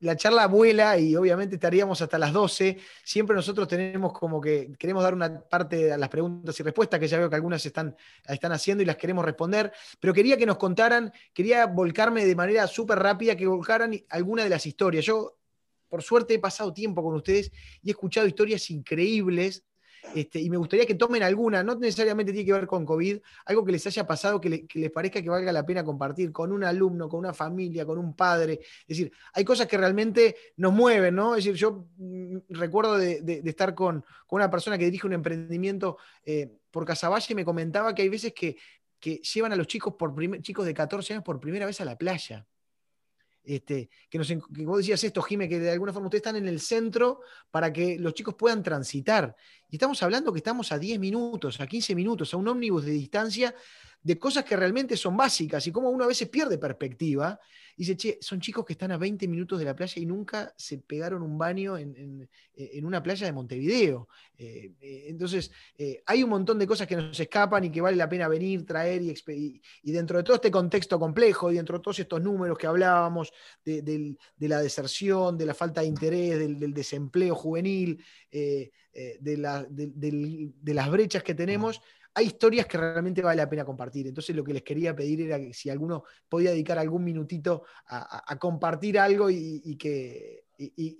la charla vuela y obviamente estaríamos hasta las 12. Siempre nosotros tenemos como que queremos dar una parte a las preguntas y respuestas, que ya veo que algunas están, están haciendo y las queremos responder, pero quería que nos contaran, quería volcarme de manera súper rápida, que volcaran alguna de las historias. Yo, por suerte, he pasado tiempo con ustedes y he escuchado historias increíbles este, y me gustaría que tomen alguna, no necesariamente tiene que ver con COVID, algo que les haya pasado que, les parezca que valga la pena compartir con un alumno, con una familia, con un padre. Es decir, hay cosas que realmente nos mueven, ¿no? Es decir, yo mm, recuerdo de, estar con, una persona que dirige un emprendimiento eh, por Casaballe y me comentaba que hay veces que, llevan a los chicos, por chicos de 14 años por primera vez a la playa. Este, que, nos, que vos decías esto, Jime, que de alguna forma ustedes están en el centro para que los chicos puedan transitar. Y estamos hablando que estamos a 10 minutos, a 15 minutos, a un ómnibus de distancia de cosas que realmente son básicas y como uno a veces pierde perspectiva dice, che, son chicos que están a 20 minutos de la playa y nunca se pegaron un baño en, una playa de Montevideo. Eh, eh, entonces, eh, hay un montón de cosas que nos escapan y que vale la pena venir, traer y, y, dentro de todo este contexto complejo y dentro de todos estos números que hablábamos de, la deserción, de la falta de interés, del, desempleo juvenil, de, las brechas que tenemos, hay historias que realmente vale la pena compartir. Entonces lo que les quería pedir era que si alguno podía dedicar algún minutito a, compartir algo y, que,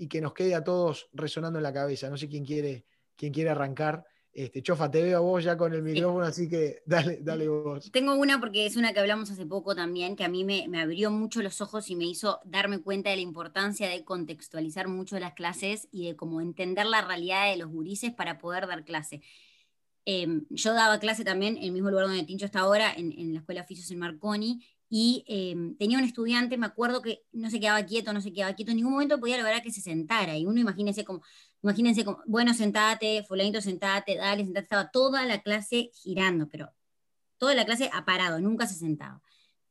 que, nos quede a todos resonando en la cabeza. No sé quién quiere, quién quiere arrancar. Este, Chofa, te veo a vos ya con el micrófono, así que dale, dale vos. Tengo una porque es una que hablamos hace poco también, que a mí me, me, abrió mucho los ojos y me hizo darme cuenta de la importancia de contextualizar mucho las clases y de cómo entender la realidad de los gurises para poder dar clase. Em, yo daba clase también en el mismo lugar donde Tincho está ahora, en, la Escuela Oficios en Marconi, y em, tenía un estudiante, me acuerdo que no se quedaba quieto, no se quedaba quieto, en ningún momento podía lograr que se sentara, y uno imagínense como, imagínense como, bueno, sentate, fulanito, sentate, dale, sentate, estaba toda la clase girando, pero toda la clase ha parado, nunca se sentaba.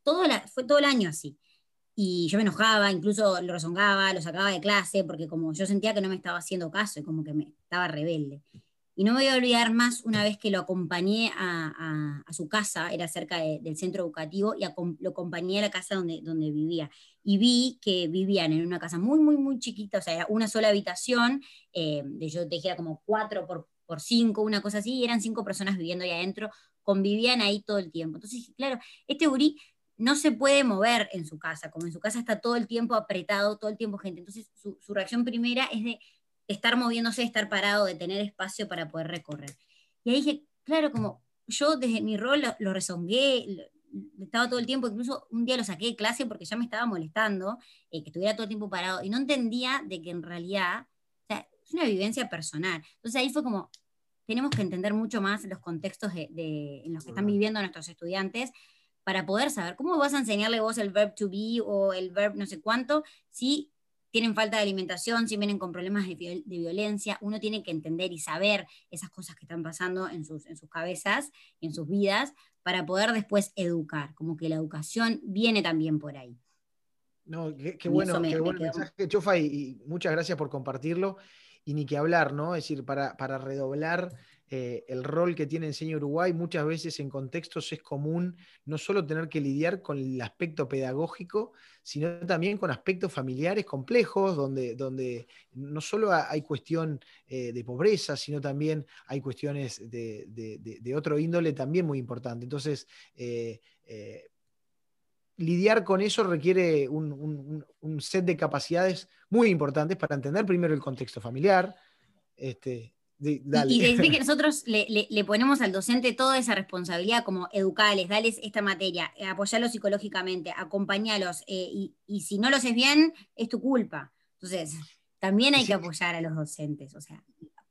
Todo fue todo el año así. Y yo me enojaba, incluso lo rezongaba, lo sacaba de clase, porque como yo sentía que no me estaba haciendo caso y como que me estaba rebelde. Y no me voy a olvidar más una vez que lo acompañé a, su casa, era cerca del centro educativo, y lo acompañé a la casa donde, donde vivía. Y vi que vivían en una casa muy, muy, muy chiquita, o sea, era una sola habitación, eh, de yo te como cuatro por, por cinco, una cosa así, y eran cinco personas viviendo ahí adentro, convivían ahí todo el tiempo. Entonces, claro, este gurí no se puede mover en su casa, como en su casa está todo el tiempo apretado, todo el tiempo gente. Entonces, su reacción primera es de estar moviéndose, estar parado, de tener espacio para poder recorrer. Y ahí dije, claro, como yo desde mi rol lo, rezongué, estaba todo el tiempo, incluso un día lo saqué de clase porque ya me estaba molestando, eh, que estuviera todo el tiempo parado, y no entendía de que en realidad, es una vivencia personal. Entonces ahí fue como, tenemos que entender mucho más los contextos de, en los que están viviendo nuestros estudiantes para poder saber cómo vas a enseñarle vos el verb to be o el verb no sé cuánto si tienen falta de alimentación, si vienen con problemas de, violencia, uno tiene que entender y saber esas cosas que están pasando en sus, en sus cabezas, en sus vidas, para poder después educar, como que la educación viene también por ahí. No, qué, bueno, qué buen mensaje, Chofa, y, muchas gracias por compartirlo. Y ni que hablar, ¿no? Es decir, para, redoblar eh, el rol que tiene Enseña Uruguay, muchas veces en contextos es común no solo tener que lidiar con el aspecto pedagógico, sino también con aspectos familiares complejos, donde, donde no solo hay cuestión eh, de pobreza, sino también hay cuestiones de, otro índole también muy importante. Entonces, eh, lidiar con eso requiere un, set de capacidades muy importantes para entender primero el contexto familiar, este, y, desde que nosotros le, ponemos al docente toda esa responsabilidad como educales, darles esta materia, eh, apoyarlos psicológicamente, acompañarlos, eh, y, si no lo haces bien, es tu culpa. Entonces, también hay que apoyar a los docentes, o sea,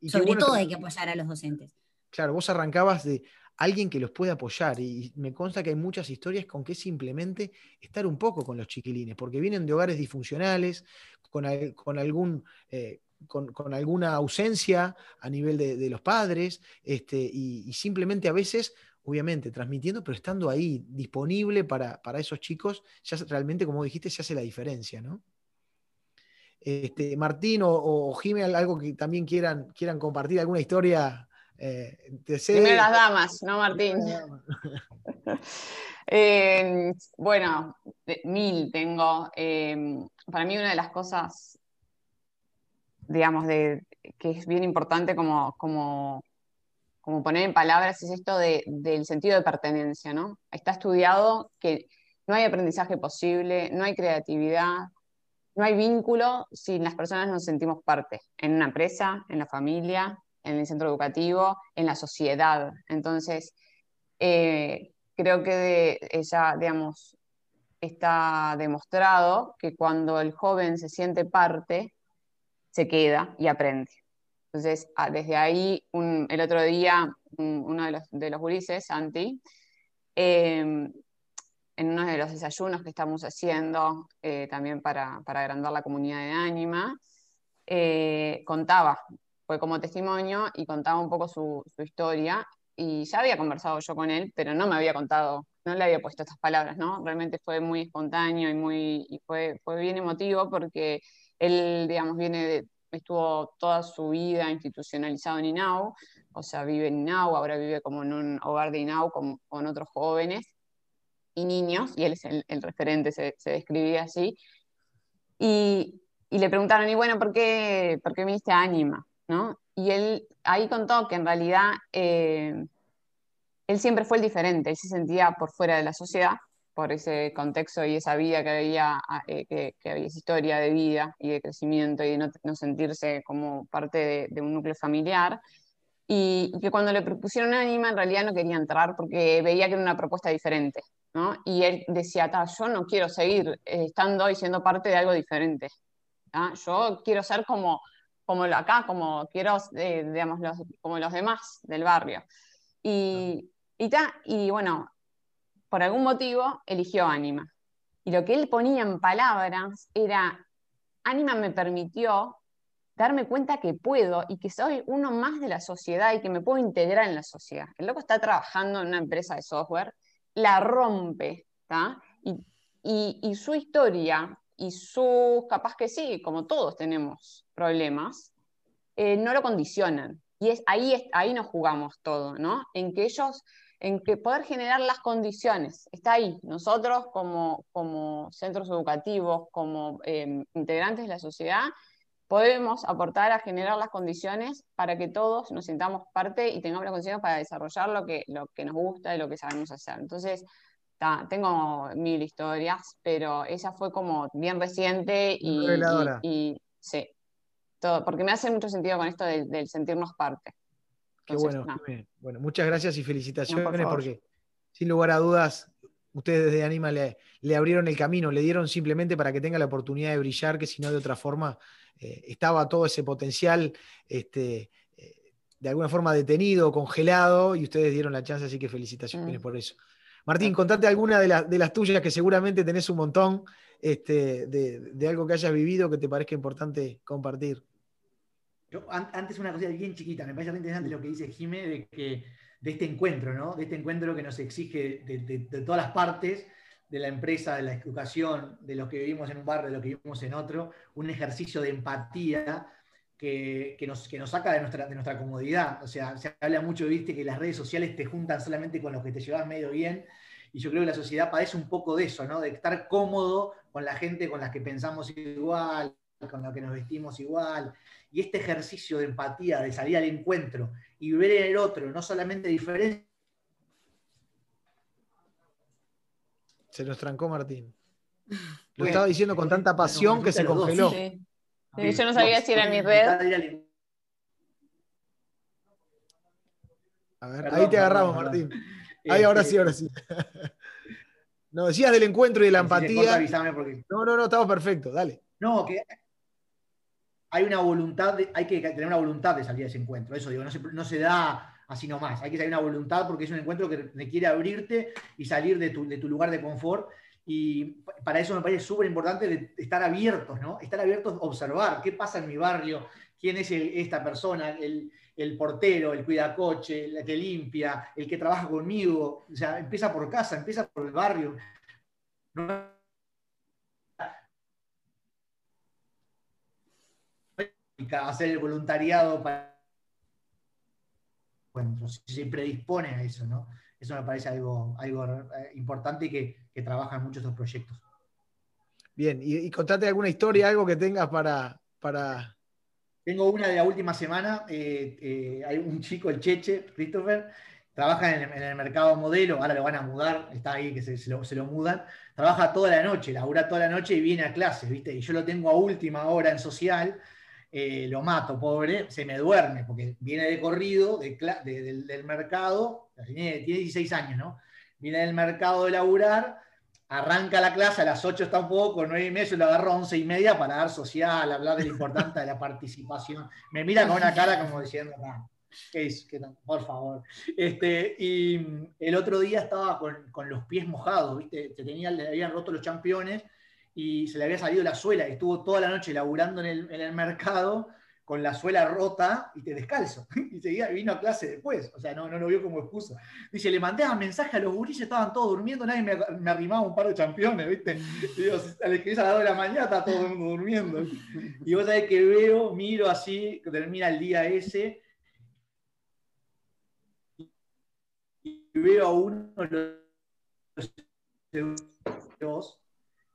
sobre todo hay que apoyar a los docentes. Claro, vos arrancabas de alguien que los puede apoyar y me consta que hay muchas historias con que simplemente estar un poco con los chiquilines, porque vienen de hogares disfuncionales, con, con algún... Eh, con, alguna ausencia a nivel de, los padres, este, y, simplemente a veces, obviamente, transmitiendo, pero estando ahí, disponible para, esos chicos, ya realmente, como dijiste, se hace la diferencia, ¿no? Este, Martín o, o algo que también quieran, quieran compartir, alguna historia. Eh, de las damas, ¿no, Martín? Eh, bueno, mil tengo. Eh, para mí una de las cosas digamos, de, que es bien importante como, como, como poner en palabras, es esto del sentido de pertenencia, ¿no? Está estudiado que no hay aprendizaje posible, no hay creatividad, no hay vínculo si las personas nos sentimos parte, en una empresa, en la familia, en el centro educativo, en la sociedad. Entonces, eh, creo que de, ella, digamos, está demostrado que cuando el joven se siente parte, se queda y aprende. Entonces, ah, desde ahí, el otro día, uno de los, de los gurises, Santi, em, en uno de los desayunos que estamos haciendo, eh, también para, para, agrandar la comunidad de Ánima, eh, contaba, fue como testimonio y contaba un poco su, su, historia. Y ya había conversado yo con él, pero no me había contado, no le había puesto estas palabras, ¿no? Realmente fue muy espontáneo y, muy, y fue, fue bien emotivo porque él, digamos, viene de, estuvo toda su vida institucionalizado en INAU, o sea, vive en INAU, ahora vive como en un hogar de INAU con, con otros jóvenes y niños, y él es el, referente, se, describía así. Y, y, le preguntaron, y bueno, ¿por qué, por qué viniste a Anima? ¿No? Y él ahí contó que en realidad eh, él siempre fue el diferente, él se sentía por fuera de la sociedad, por ese contexto y esa vida que había, ah, eh, que, había esa historia de vida y de crecimiento y de no, sentirse como parte de, un núcleo familiar. Y, que cuando le propusieron Anima en realidad no quería entrar porque veía que era una propuesta diferente. ¿no? Y él decía, yo no quiero seguir eh, estando y siendo parte de algo diferente. Yo quiero ser como, como acá, como quiero, eh, digamos, los, como los demás del barrio. Y, y, y bueno, por algún motivo, eligió Anima. Y lo que él ponía en palabras era, Anima me permitió darme cuenta que puedo y que soy uno más de la sociedad y que me puedo integrar en la sociedad. El loco está trabajando en una empresa de software, la rompe, y, y, su historia y su, capaz que sí, como todos tenemos problemas, eh, no lo condicionan. Y es, ahí, ahí nos jugamos todo, ¿no? En que ellos en que poder generar las condiciones. Está ahí. Nosotros como, como centros educativos, como em, integrantes de la sociedad, podemos aportar a generar las condiciones para que todos nos sintamos parte y tengamos las condiciones para desarrollar lo que, lo que nos gusta y lo que sabemos hacer. Entonces, tengo mil historias, pero esa fue como bien reciente y, y, sí, todo, porque me hace mucho sentido con esto del sentirnos parte. Qué bueno, bueno, muchas gracias y felicitaciones porque sin lugar a dudas ustedes desde Anima le, abrieron el camino, le dieron simplemente para que tenga la oportunidad de brillar, que si no de otra forma eh, estaba todo ese potencial este, eh, de alguna forma detenido, congelado, y ustedes dieron la chance, así que felicitaciones mm. por eso. Martín, contate alguna de, de, las tuyas que seguramente tenés un montón este, de, de algo que hayas vivido que te parezca importante compartir antes una cosa bien chiquita, me parece interesante lo que dice Jimé de, este encuentro, ¿no? De este encuentro que nos exige de, todas las partes, de la empresa, de la educación, de los que vivimos en un barrio, de los que vivimos en otro, un ejercicio de empatía que, nos, saca de nuestra, comodidad. O sea, se habla mucho, viste, que las redes sociales te juntan solamente con los que te llevas medio bien. Y yo creo que la sociedad padece un poco de eso, ¿no? De estar cómodo con la gente con la que pensamos igual, con la que nos vestimos igual. Y este ejercicio de empatía, de salir al encuentro y ver en el otro no solamente diferencia. Se nos trancó Martín. Lo estaba diciendo con tanta pasión que se congeló. Yo no sabía si era mi red. A ver, ahí te agarramos, Martín. Ahí, ahora sí, ahora sí. No, decías del encuentro y de la empatía. No, no, no, estamos perfectos, dale. No, que hay una voluntad, hay que tener una voluntad de salir de ese encuentro. Eso digo, no se, da así nomás. Hay que tener una voluntad porque es un encuentro que requiere abrirte y salir de tu, de lugar de confort y para eso me parece súper importante estar abiertos, ¿no? Estar abiertos a observar qué pasa en mi barrio, quién es esta persona, el, portero, el cuidacoche, el que limpia, el que trabaja conmigo. O sea, empieza por casa, empieza por el barrio. Hacer el voluntariado para si se predispone a eso, ¿no? Eso me parece algo, algo eh, importante y que, que trabaja en muchos de estos proyectos. Bien, y, contate alguna historia, algo que tengas para, para... Tengo una de la última semana. Eh, eh, hay un chico, el Cheche, Christopher, trabaja en el, mercado modelo, ahora lo van a mudar, está ahí que se, lo, se, lo, mudan. Trabaja toda la noche, labura toda la noche y viene a clases, ¿viste? Y yo lo tengo a última hora en social eh, lo mato, pobre, se me duerme, porque viene de corrido del, mercado, tiene, 16 años, ¿no? Viene del mercado de laburar, arranca la clase, a las 8 está un poco, 9 y media, lo agarro a 11 y media para dar social, hablar de lo importante de la participación. Me mira con una cara como diciendo, ¿qué es? por favor. Este, y el otro día estaba con, los pies mojados, ¿viste? tenía, le habían roto los championes y se le había salido la suela y estuvo toda la noche laburando en el, mercado con la suela rota y te descalzo. Y seguía, vino a clase después, o sea, no, no lo vio como excusa. Dice, le mandé un mensaje a los gurises, estaban todos durmiendo, nadie me, arrimaba un par de championes, ¿viste? Y digo, a las a las 2 de la mañana está todo el mundo durmiendo. Y vos sabés que veo, miro así, termina el día ese, y veo a uno los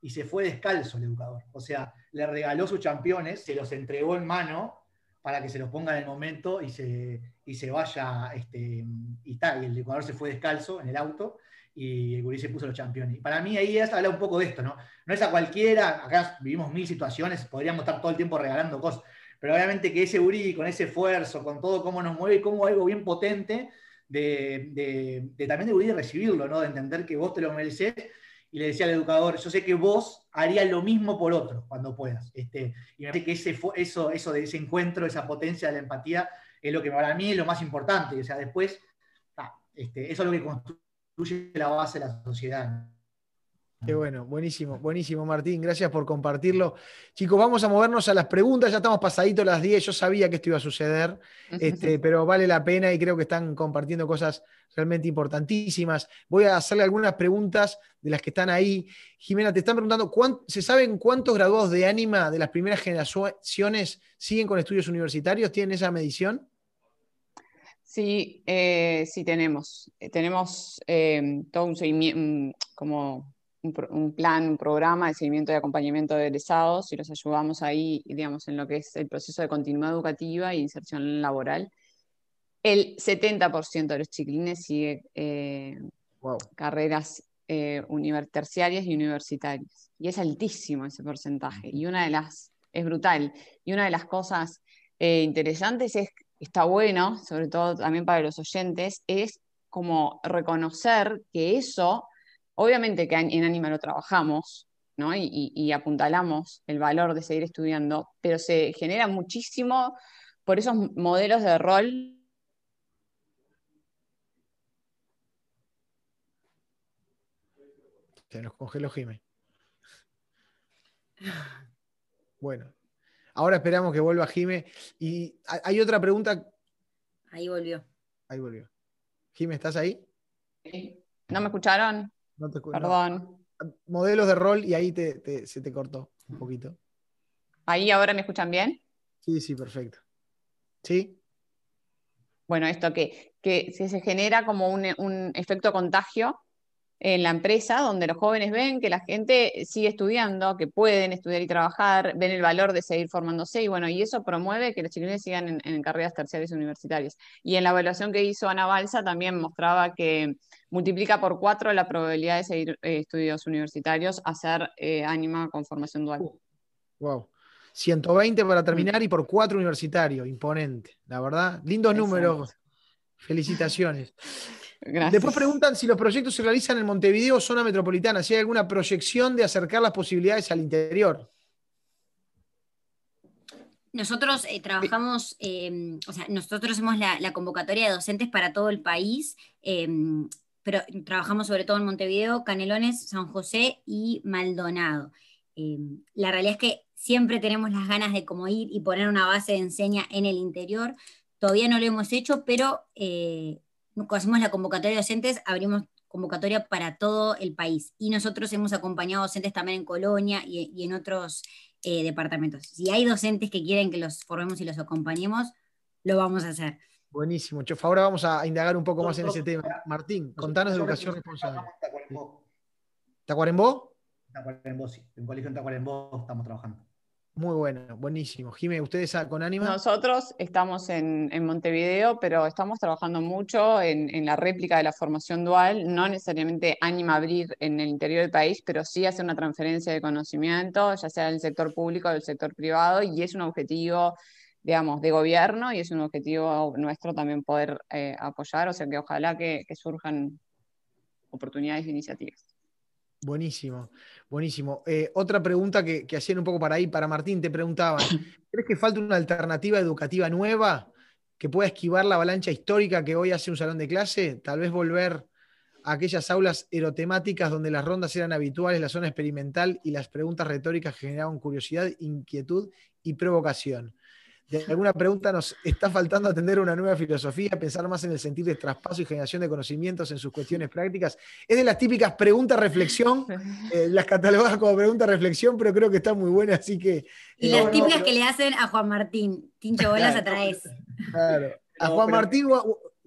y se fue descalzo el educador. O sea, le regaló sus championes, se los entregó en mano para que se los ponga en el momento y se, y se vaya, este, y tal, y el educador se fue descalzo en el auto y el gurí se puso los championes. Y para mí ahí es hablar un poco de esto, ¿no? No es a cualquiera, acá vivimos mil situaciones, podríamos estar todo el tiempo regalando cosas, pero obviamente que ese gurí, con ese esfuerzo, con todo cómo nos mueve, como algo bien potente, de, de, también de recibirlo, ¿no? De entender que vos te lo mereces y le decía al educador, yo sé que vos harías lo mismo por otro cuando puedas. Este, y me parece que ese, eso, eso de ese encuentro, esa potencia de la empatía, es lo que para mí es lo más importante. O sea, después, este, eso es lo que construye la base de la sociedad. Qué bueno, buenísimo, buenísimo Martín, gracias por compartirlo. Chicos, vamos a movernos a las preguntas, ya estamos pasaditos las 10, yo sabía que esto iba a suceder, este, pero vale la pena y creo que están compartiendo cosas realmente importantísimas. Voy a hacerle algunas preguntas de las que están ahí. Jimena, te están preguntando, ¿se saben cuántos graduados de Anima de las primeras generaciones siguen con estudios universitarios? ¿Tienen esa medición? Sí, eh, sí tenemos. Eh, tenemos eh, todo un seguimiento, como un, plan, un programa de seguimiento y acompañamiento de egresados y los ayudamos ahí, digamos, en lo que es el proceso de continuidad educativa e inserción laboral. El 70% de los chiquilines sigue eh, carreras eh, terciarias y universitarias. Y es altísimo ese porcentaje. Y una de las, es brutal. Y una de las cosas eh, interesantes es, está bueno, sobre todo también para los oyentes, es como reconocer que eso Obviamente que en Anima lo trabajamos, ¿no? Y, apuntalamos el valor de seguir estudiando, pero se genera muchísimo por esos modelos de rol. Se nos congeló Jimé. Bueno, ahora esperamos que vuelva Jime. Y hay otra pregunta. Ahí volvió. Ahí volvió. Jime, ¿estás ahí? ¿No me escucharon? Perdón. Modelos de rol y ahí se te cortó un poquito. ¿Ahí ahora me escuchan bien? Sí, sí, perfecto. ¿Sí? Bueno, esto que, que se genera como un, un efecto contagio en la empresa, donde los jóvenes ven que la gente sigue estudiando, que pueden estudiar y trabajar, ven el valor de seguir formándose, y bueno, y eso promueve que los chilenos sigan en, carreras terciarias universitarias. Y en la evaluación que hizo Ana Balsa también mostraba que multiplica por cuatro la probabilidad de seguir eh, estudios universitarios a ser eh, ánima con formación dual. Wow. 120 para terminar y por cuatro universitarios, imponente, la verdad. Lindos números. Felicitaciones. Después preguntan si los proyectos se realizan en Montevideo o zona metropolitana, si hay alguna proyección de acercar las posibilidades al interior. Nosotros eh, trabajamos, em, o sea, nosotros hacemos la, convocatoria de docentes para todo el país, em, pero trabajamos sobre todo en Montevideo, Canelones, San José y Maldonado. Em, la realidad es que siempre tenemos las ganas de como ir y poner una base de enseña en el interior. Todavía no lo hemos hecho, pero eh, hacemos la convocatoria de docentes, abrimos convocatoria para todo el país. Y nosotros hemos acompañado docentes también en Colonia y, en otros eh, departamentos. Si hay docentes que quieren que los formemos y los acompañemos, lo vamos a hacer. Buenísimo, Chofa. Ahora vamos a indagar un poco más en ese tema. Martín, contanos de educación responsable. ¿Tacuarembó? Tacuarembó, sí. En colegio en Tacuarembó estamos trabajando. Muy bueno, buenísimo. Jimé, ¿ustedes con ánimo? Nosotros estamos en, Montevideo, pero estamos trabajando mucho en, la réplica de la formación dual, no necesariamente ánima abrir en el interior del país, pero sí hacer una transferencia de conocimiento, ya sea del sector público o del sector privado, y es un objetivo, digamos, de gobierno y es un objetivo nuestro también poder eh, apoyar, o sea que ojalá que, que surjan oportunidades e iniciativas. Buenísimo, buenísimo. Eh, otra pregunta que, hacían un poco para ahí, para Martín, te preguntaban, ¿crees que falta una alternativa educativa nueva que pueda esquivar la avalancha histórica que hoy hace un salón de clase? Tal vez volver a aquellas aulas erotemáticas donde las rondas eran habituales, la zona experimental y las preguntas retóricas generaban curiosidad, inquietud y provocación de alguna pregunta nos está faltando atender una nueva filosofía, pensar más en el sentido de traspaso y generación de conocimientos en sus cuestiones prácticas. Es de las típicas preguntas-reflexión, eh, las catalogadas como pregunta-reflexión, pero creo que está muy buena, así que... Y las eh, típicas que le valen a Juan Martín, Tincho, vos las atraes. Claro, a Juan Martín,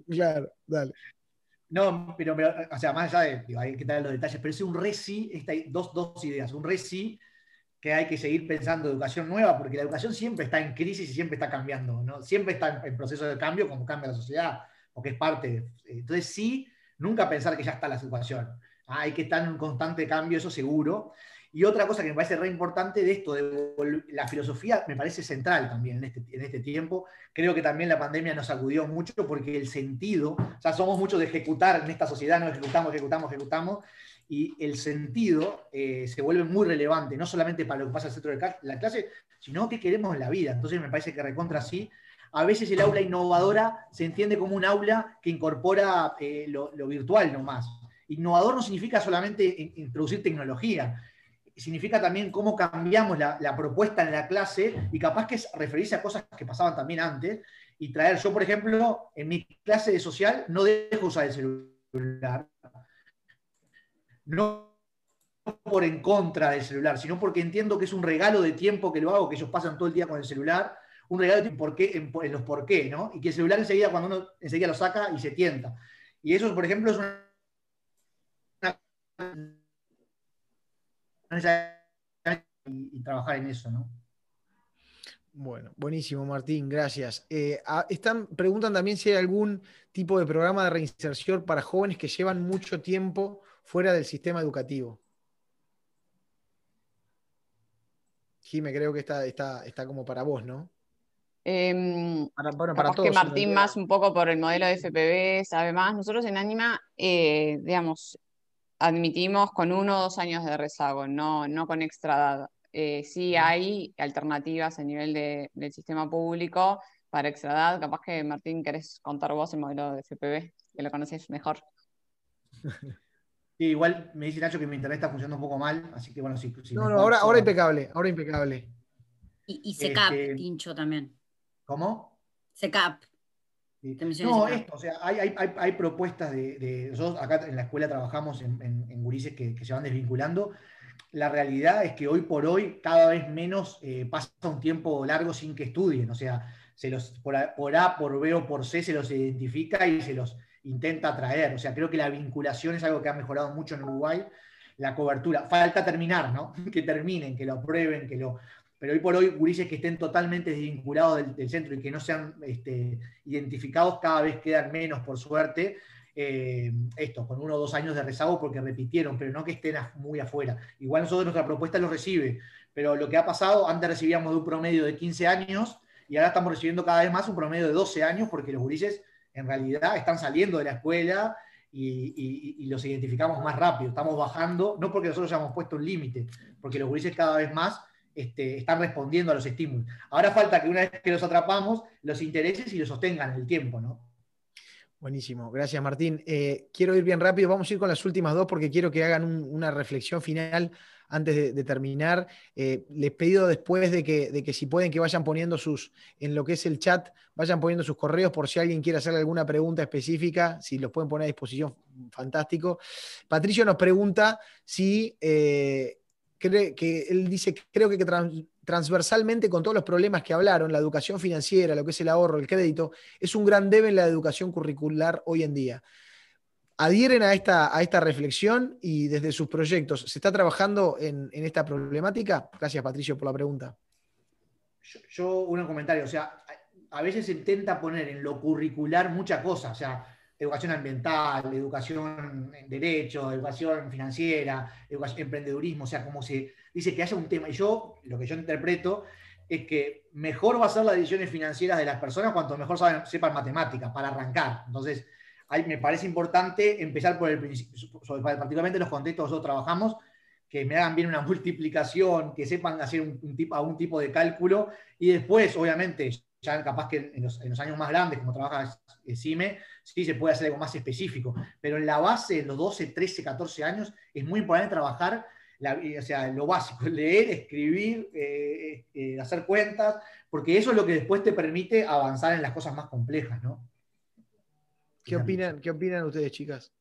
claro, dale. No, pero, o sea, más allá de, hay que dar los detalles, pero es un hay dos, dos ideas, un reci que hay que seguir pensando educación nueva, porque la educación siempre está en crisis y siempre está cambiando, ¿no? Siempre está en, proceso de cambio como cambia la sociedad, porque es parte. entonces sí, nunca pensar que ya está la situación. Ah, hay que estar en un constante cambio, eso seguro. Y otra cosa que me parece re importante de esto, de la filosofía, me parece central también en este, en este tiempo. Creo que también la pandemia nos sacudió mucho porque el sentido, o sea, somos muchos de ejecutar en esta sociedad, no ejecutamos, ejecutamos, ejecutamos, y el sentido eh, se vuelve muy relevante, no solamente para lo que pasa al centro de la clase, sino que queremos en la vida. Entonces me parece que recontra sí. A veces el aula innovadora se entiende como un aula que incorpora eh, lo, virtual nomás. Innovador no significa solamente introducir tecnología, significa también cómo cambiamos la, la, propuesta en la clase y capaz que es referirse a cosas que pasaban también antes y traer, yo por ejemplo, en mi clase de social no dejo usar el celular, no por en contra del celular, sino porque entiendo que es un regalo de tiempo que lo hago, que ellos pasan todo el día con el celular, un regalo de tiempo en, los por qué, ¿no? Y que el celular enseguida, cuando uno enseguida lo saca y se tienta. Y eso, por ejemplo, es una... Y, trabajar en eso, ¿no? Bueno, buenísimo, Martín, gracias. Eh, están, preguntan también si hay algún tipo de programa de reinserción para jóvenes que llevan mucho tiempo fuera del sistema educativo. Jime, creo que está, está, está como para vos, ¿no? Eh, para, bueno, para todos, que Martín más un poco por el modelo de FPV, sabe más. Nosotros en Anima, eh, digamos, admitimos con uno o dos años de rezago, no, no con extra edad. Eh, sí hay alternativas a nivel del sistema público para extra edad. Capaz que, Martín, querés contar vos el modelo de FPV, que lo conocés mejor. Sí, igual me dice Nacho que mi internet está funcionando un poco mal, así que bueno, sí. no, no, ahora, ahora impecable, ahora impecable. Y, y SECAP, este, Tincho, también. ¿Cómo? SECAP. No, esto, o sea, hay, hay, hay, propuestas de, Nosotros acá en la escuela trabajamos en, en, gurises que, se van desvinculando, la realidad es que hoy por hoy cada vez menos eh, pasa un tiempo largo sin que estudien, o sea, se los, por, a, por A, por B o por C se los identifica y se los intenta atraer. O sea, creo que la vinculación es algo que ha mejorado mucho en Uruguay. La cobertura, falta terminar, ¿no? Que terminen, que lo aprueben, que lo... Pero hoy por hoy, gurises que estén totalmente desvinculados del, centro y que no sean este, identificados cada vez quedan menos, por suerte. Eh, esto, con uno o dos años de rezago porque repitieron, pero no que estén muy afuera. Igual nosotros nuestra propuesta lo recibe, pero lo que ha pasado, antes recibíamos de un promedio de 15 años y ahora estamos recibiendo cada vez más un promedio de 12 años porque los gurises en realidad están saliendo de la escuela y, los identificamos más rápido. Estamos bajando, no porque nosotros hayamos puesto un límite, porque los gurises cada vez más este, están respondiendo a los estímulos. Ahora falta que una vez que los atrapamos, los intereses y los sostengan en el tiempo, ¿no? Buenísimo, gracias Martín. Eh, quiero ir bien rápido, vamos a ir con las últimas dos porque quiero que hagan un, una reflexión final antes de, terminar. Eh, les pido después de que, de que, si pueden que vayan poniendo sus, en lo que es el chat, vayan poniendo sus correos por si alguien quiere hacerle alguna pregunta específica, si los pueden poner a disposición, fantástico. Patricio nos pregunta si... Eh, cree que él dice, creo que transversalmente con todos los problemas que hablaron, la educación financiera, lo que es el ahorro, el crédito, es un gran debe en la educación curricular hoy en día adhieren a esta, a esta reflexión y desde sus proyectos, ¿se está trabajando en, en esta problemática? Gracias, Patricio, por la pregunta. Yo, yo, un comentario, o sea, a veces se intenta poner en lo curricular mucha cosa, o sea, educación ambiental, educación en derecho, educación financiera, emprendedurismo, o sea, como se dice que haya un tema. Y yo, lo que yo interpreto es que mejor va a ser las decisiones financieras de las personas cuanto mejor saben, sepan matemáticas, para arrancar. Entonces, me parece importante empezar por el principio, particularmente en los contextos donde nosotros trabajamos, que me hagan bien una multiplicación, que sepan hacer un, un tipo, algún tipo de cálculo, y después, obviamente, ya capaz que en los, en los años más grandes, como trabaja CIME, sí se puede hacer algo más específico, pero en la base, en los 12, 13, 14 años, es muy importante trabajar la, o sea, lo básico, leer, escribir, eh, eh, hacer cuentas, porque eso es lo que después te permite avanzar en las cosas más complejas, ¿no? ¿Qué opinan, ¿Qué opinan ustedes, chicas?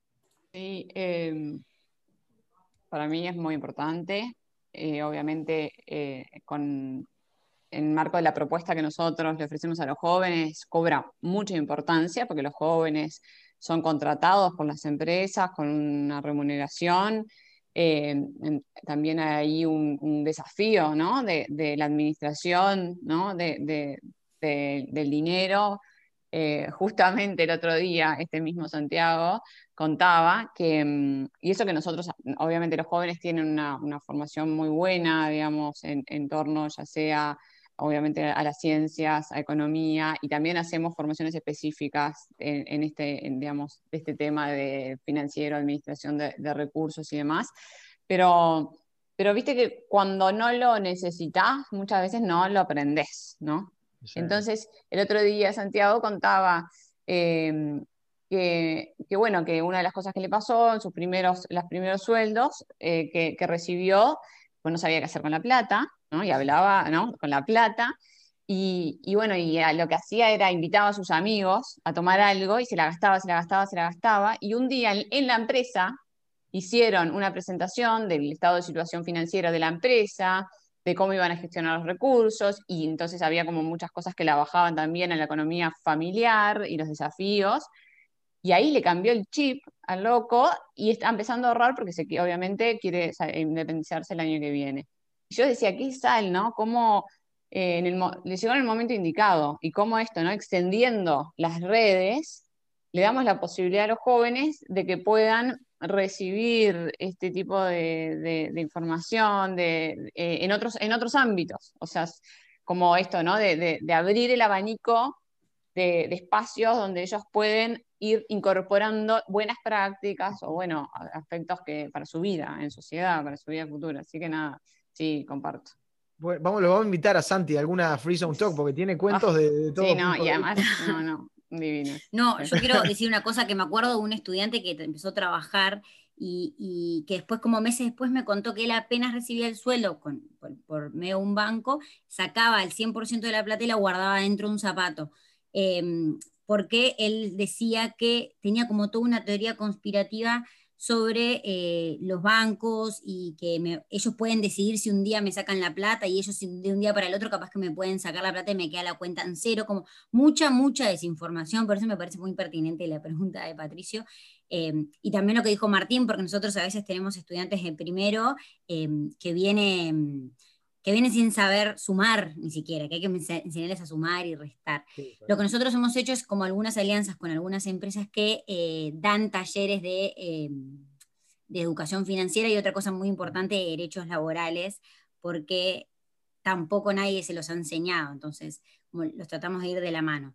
Sí, eh, para mí es muy importante. Eh, obviamente, eh, con en marco de la propuesta que nosotros le ofrecemos a los jóvenes, cobra mucha importancia porque los jóvenes son contratados por las empresas con una remuneración. Eh, también hay un, un desafío ¿no? de, la administración ¿no? de, del dinero eh, justamente el otro día, este mismo Santiago contaba que, mm, y eso que nosotros, obviamente los jóvenes tienen una, una formación muy buena, digamos, en, en, torno ya sea, obviamente, a las ciencias, a economía, y también hacemos formaciones específicas en, en este, en, digamos, este tema de financiero, administración de, de recursos y demás, pero pero viste que cuando no lo necesitas, muchas veces no lo aprendes, ¿no? Entonces, el otro día Santiago contaba eh, que, que, bueno, que una de las cosas que le pasó en sus primeros, los primeros sueldos eh, que, que, recibió, pues no sabía qué hacer con la plata, Y hablaba. Con la plata. Y, bueno, y lo que hacía era invitaba a sus amigos a tomar algo y se la gastaba, se la gastaba, se la gastaba. Y un día en, en la empresa hicieron una presentación del estado de situación financiera de la empresa, de cómo iban a gestionar los recursos, y entonces había como muchas cosas que la bajaban también a la economía familiar y los desafíos, y ahí le cambió el chip al loco y está empezando a ahorrar porque obviamente quiere independizarse el año que viene. Yo decía, qué sal, ¿no? Cómo eh, en el, le llegó en el momento indicado y cómo esto, ¿no? Extendiendo las redes, le damos la posibilidad a los jóvenes de que puedan recibir este tipo de, información de, eh, en, otros, en otros ámbitos, o sea, como esto, ¿no? De abrir el abanico de, espacios donde ellos pueden ir incorporando buenas prácticas o, bueno, aspectos que para su vida en sociedad, para su vida futura. Así que nada, sí, comparto. Bueno, vamos, lo vamos a invitar a Santi a alguna Free Zone Talk porque tiene cuentos de, de todo. Sí, no, y además, no, no. Divino. No, yo quiero decir una cosa que me acuerdo de un estudiante que empezó a trabajar y, y, que después, como meses después, me contó que él apenas recibía el sueldo con, por, por, medio de un banco, sacaba el 100% de la plata y la guardaba dentro de un zapato. Eh, porque él decía que tenía como toda una teoría conspirativa sobre eh, los bancos y que ellos pueden decidir si un día me sacan la plata y ellos de un día para el otro capaz que me pueden sacar la plata y me queda la cuenta en cero, como mucha, mucha desinformación, por eso me parece muy pertinente la pregunta de Patricio. Em, y también lo que dijo Martín, porque nosotros a veces tenemos estudiantes de primero em, que vienen que vienen sin saber sumar ni siquiera, que hay que enseñarles a sumar y restar. Lo que nosotros hemos hecho es como algunas alianzas con algunas empresas que eh, dan talleres de, em, de, educación financiera y otra cosa muy importante, derechos laborales, porque tampoco nadie se los ha enseñado, entonces los tratamos de ir de la mano.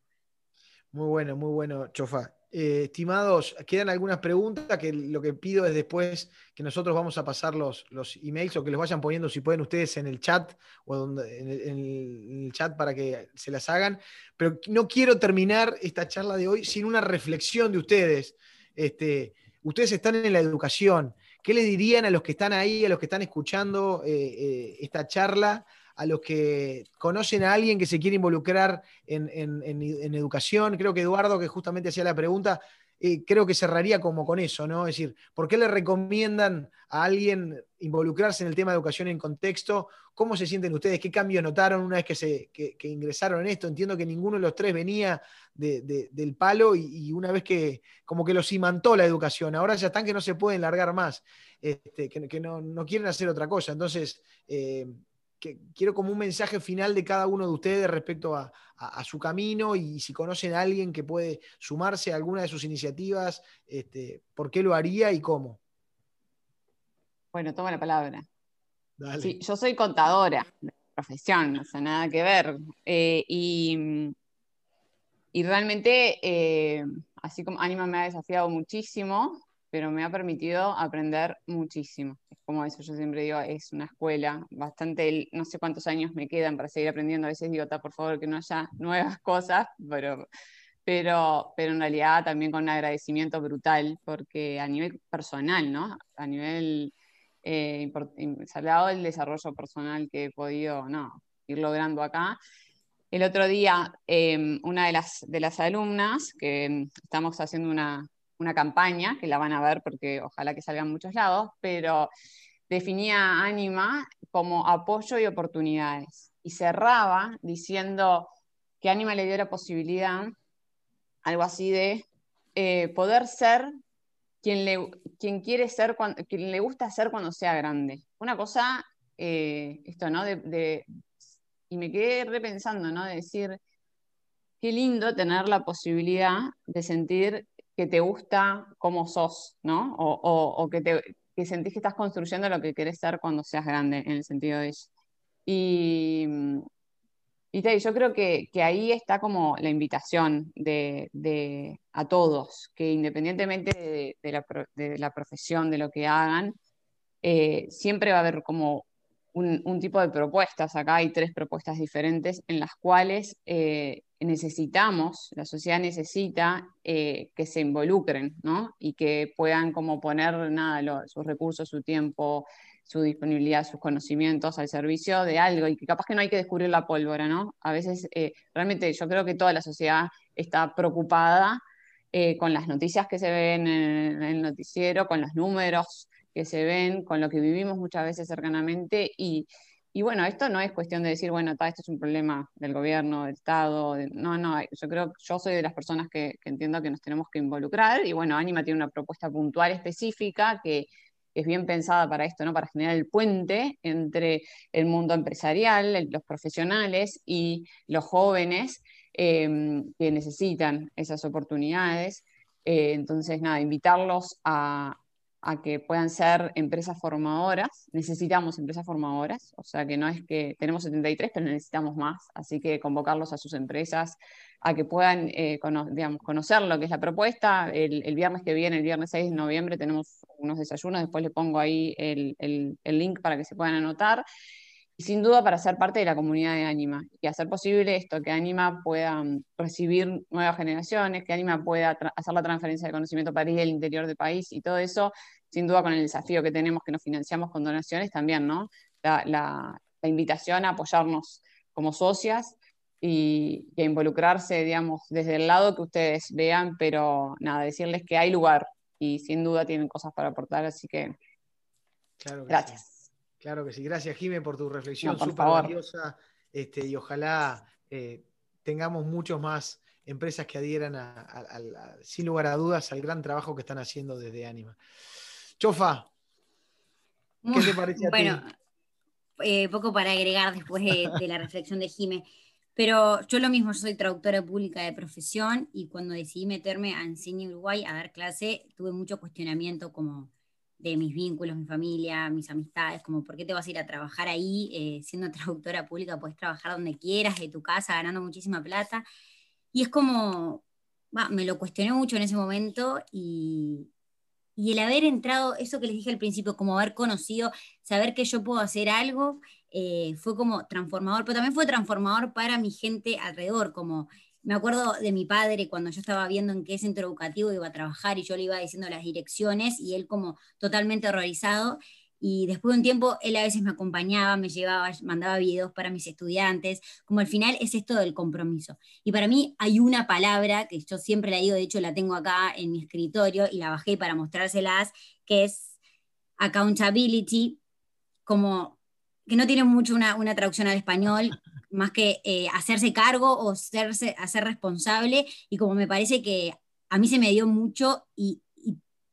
Muy bueno, muy bueno, Chofa. Eh, estimados, quedan algunas preguntas que lo que pido es después que nosotros vamos a pasar los, los emails o que los vayan poniendo si pueden ustedes en el chat o donde, en, el, chat para que se las hagan. Pero no quiero terminar esta charla de hoy sin una reflexión de ustedes. Este, ustedes están en la educación. ¿Qué le dirían a los que están ahí, a los que están escuchando eh, eh, esta charla? A los que conocen a alguien que se quiere involucrar en, educación. Creo que Eduardo, que justamente hacía la pregunta, eh, creo que cerraría como con eso, ¿no? Es decir, ¿por qué le recomiendan a alguien involucrarse en el tema de educación en contexto? ¿Cómo se sienten ustedes? ¿Qué cambios notaron una vez que, se, ingresaron en esto? Entiendo que ninguno de los tres venía del palo y, una vez que como que los imantó la educación, ahora ya están que no se pueden largar más, este, que, no, quieren hacer otra cosa. Entonces, eh, quiero como un mensaje final de cada uno de ustedes respecto a, su camino y si conocen a alguien que puede sumarse a alguna de sus iniciativas, este, por qué lo haría y cómo. Bueno, toma la palabra. Sí, yo soy contadora de profesión, no sea, nada que ver. Eh, y, realmente, eh, así como Anima me ha desafiado muchísimo, pero me ha permitido aprender muchísimo. Como eso, yo siempre digo, es una escuela, bastante, no sé cuántos años me quedan para seguir aprendiendo, a veces digo, por favor, que no haya nuevas cosas, pero, pero, pero en realidad también con un agradecimiento brutal, porque a nivel personal, ¿no? A nivel, eh, salado el desarrollo personal que he podido, no, ir logrando acá. El otro día, em, una de las, de las alumnas, que em, estamos haciendo una, una campaña, que la van a ver porque ojalá que salga en muchos lados, pero definía Anima como apoyo y oportunidades. Y cerraba diciendo que Anima le dio la posibilidad, algo así de eh, poder ser quien, le, quien quiere ser, cuando, quien le gusta ser cuando sea grande. Una cosa, eh, esto, ¿no? De, y me quedé repensando, ¿no? De decir, qué lindo tener la posibilidad de sentir que te gusta cómo sos, ¿no? O, que, te, que sentís que estás construyendo lo que querés ser cuando seas grande, en el sentido de eso. Y, y yo creo que, ahí está como la invitación de, a todos, que independientemente de, la, profesión, de lo que hagan, eh, siempre va a haber como un, tipo de propuestas. Acá hay tres propuestas diferentes en las cuales eh, necesitamos, la sociedad necesita eh, que se involucren, ¿no? Y que puedan como poner nada, sus recursos, su tiempo, su disponibilidad, sus conocimientos al servicio de algo y que capaz que no hay que descubrir la pólvora, ¿no? A veces, eh, realmente yo creo que toda la sociedad está preocupada eh, con las noticias que se ven en el noticiero, con los números que se ven, con lo que vivimos muchas veces cercanamente y y bueno, esto no es cuestión de decir, bueno, esto es un problema del gobierno, del Estado, no, no, yo creo, yo soy de las personas que, entiendo que nos tenemos que involucrar y bueno, Anima tiene una propuesta puntual específica que es bien pensada para esto, ¿no? Para generar el puente entre el mundo empresarial, los profesionales y los jóvenes em, que necesitan esas oportunidades. Eh, entonces, nada, invitarlos a, a que puedan ser empresas formadoras. Necesitamos empresas formadoras, o sea que no es que tenemos 73, pero necesitamos más, así que convocarlos a sus empresas a que puedan eh, conocer lo que es la propuesta. El, viernes que viene, el viernes 6 de noviembre, tenemos unos desayunos, después le pongo ahí el, el link para que se puedan anotar y sin duda para ser parte de la comunidad de Anima y hacer posible esto, que Anima pueda mm, recibir nuevas generaciones, que Anima pueda hacer la transferencia de conocimiento para ir al interior del país y todo eso, sin duda con el desafío que tenemos que nos financiamos con donaciones también, ¿no? La, invitación a apoyarnos como socias y, y, a involucrarse, digamos, desde el lado que ustedes vean, pero nada, decirles que hay lugar, y sin duda tienen cosas para aportar, así que, gracias. Claro que sí, gracias Jimé por tu reflexión súper valiosa este, y ojalá eh, tengamos muchos más empresas que adhieran sin lugar a dudas al gran trabajo que están haciendo desde Anima. Chofa, ¿qué te parece a bueno, eh, poco para agregar después de, la reflexión de Jimé. Pero yo lo mismo, yo soy traductora pública de profesión y cuando decidí meterme a Enseña Uruguay a dar clase, tuve mucho cuestionamiento como de mis vínculos, mi familia, mis amistades, como por qué te vas a ir a trabajar ahí, eh, siendo traductora pública, puedes trabajar donde quieras, de tu casa, ganando muchísima plata. Y es como, me lo cuestioné mucho en ese momento y, y el haber entrado, eso que les dije al principio, como haber conocido, saber que yo puedo hacer algo eh, fue como transformador, pero también fue transformador para mi gente alrededor, como me acuerdo de mi padre cuando yo estaba viendo en qué centro educativo iba a trabajar y yo le iba diciendo las direcciones y él como totalmente horrorizado. Y después de un tiempo, él a veces me acompañaba, me llevaba, mandaba videos para mis estudiantes. Como al final es esto del compromiso. Y para mí hay una palabra que yo siempre la digo, de hecho la tengo acá en mi escritorio y la bajé para mostrárselas, que es accountability, como que no tiene mucho una, traducción al español, más que eh, hacerse cargo o hacerse, hacer responsable, y como me parece que a mí se me dio mucho y,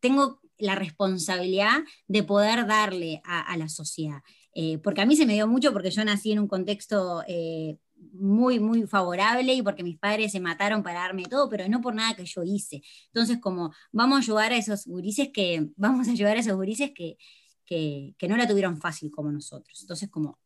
tengo la responsabilidad de poder darle a, la sociedad. Eh, porque a mí se me dio mucho porque yo nací en un contexto eh, muy, muy favorable y porque mis padres se mataron para darme todo, pero no por nada que yo hice. Entonces, como vamos a ayudar a esos gurises que, vamos a ayudar a esos gurises que, que, no la tuvieron fácil como nosotros. Entonces, como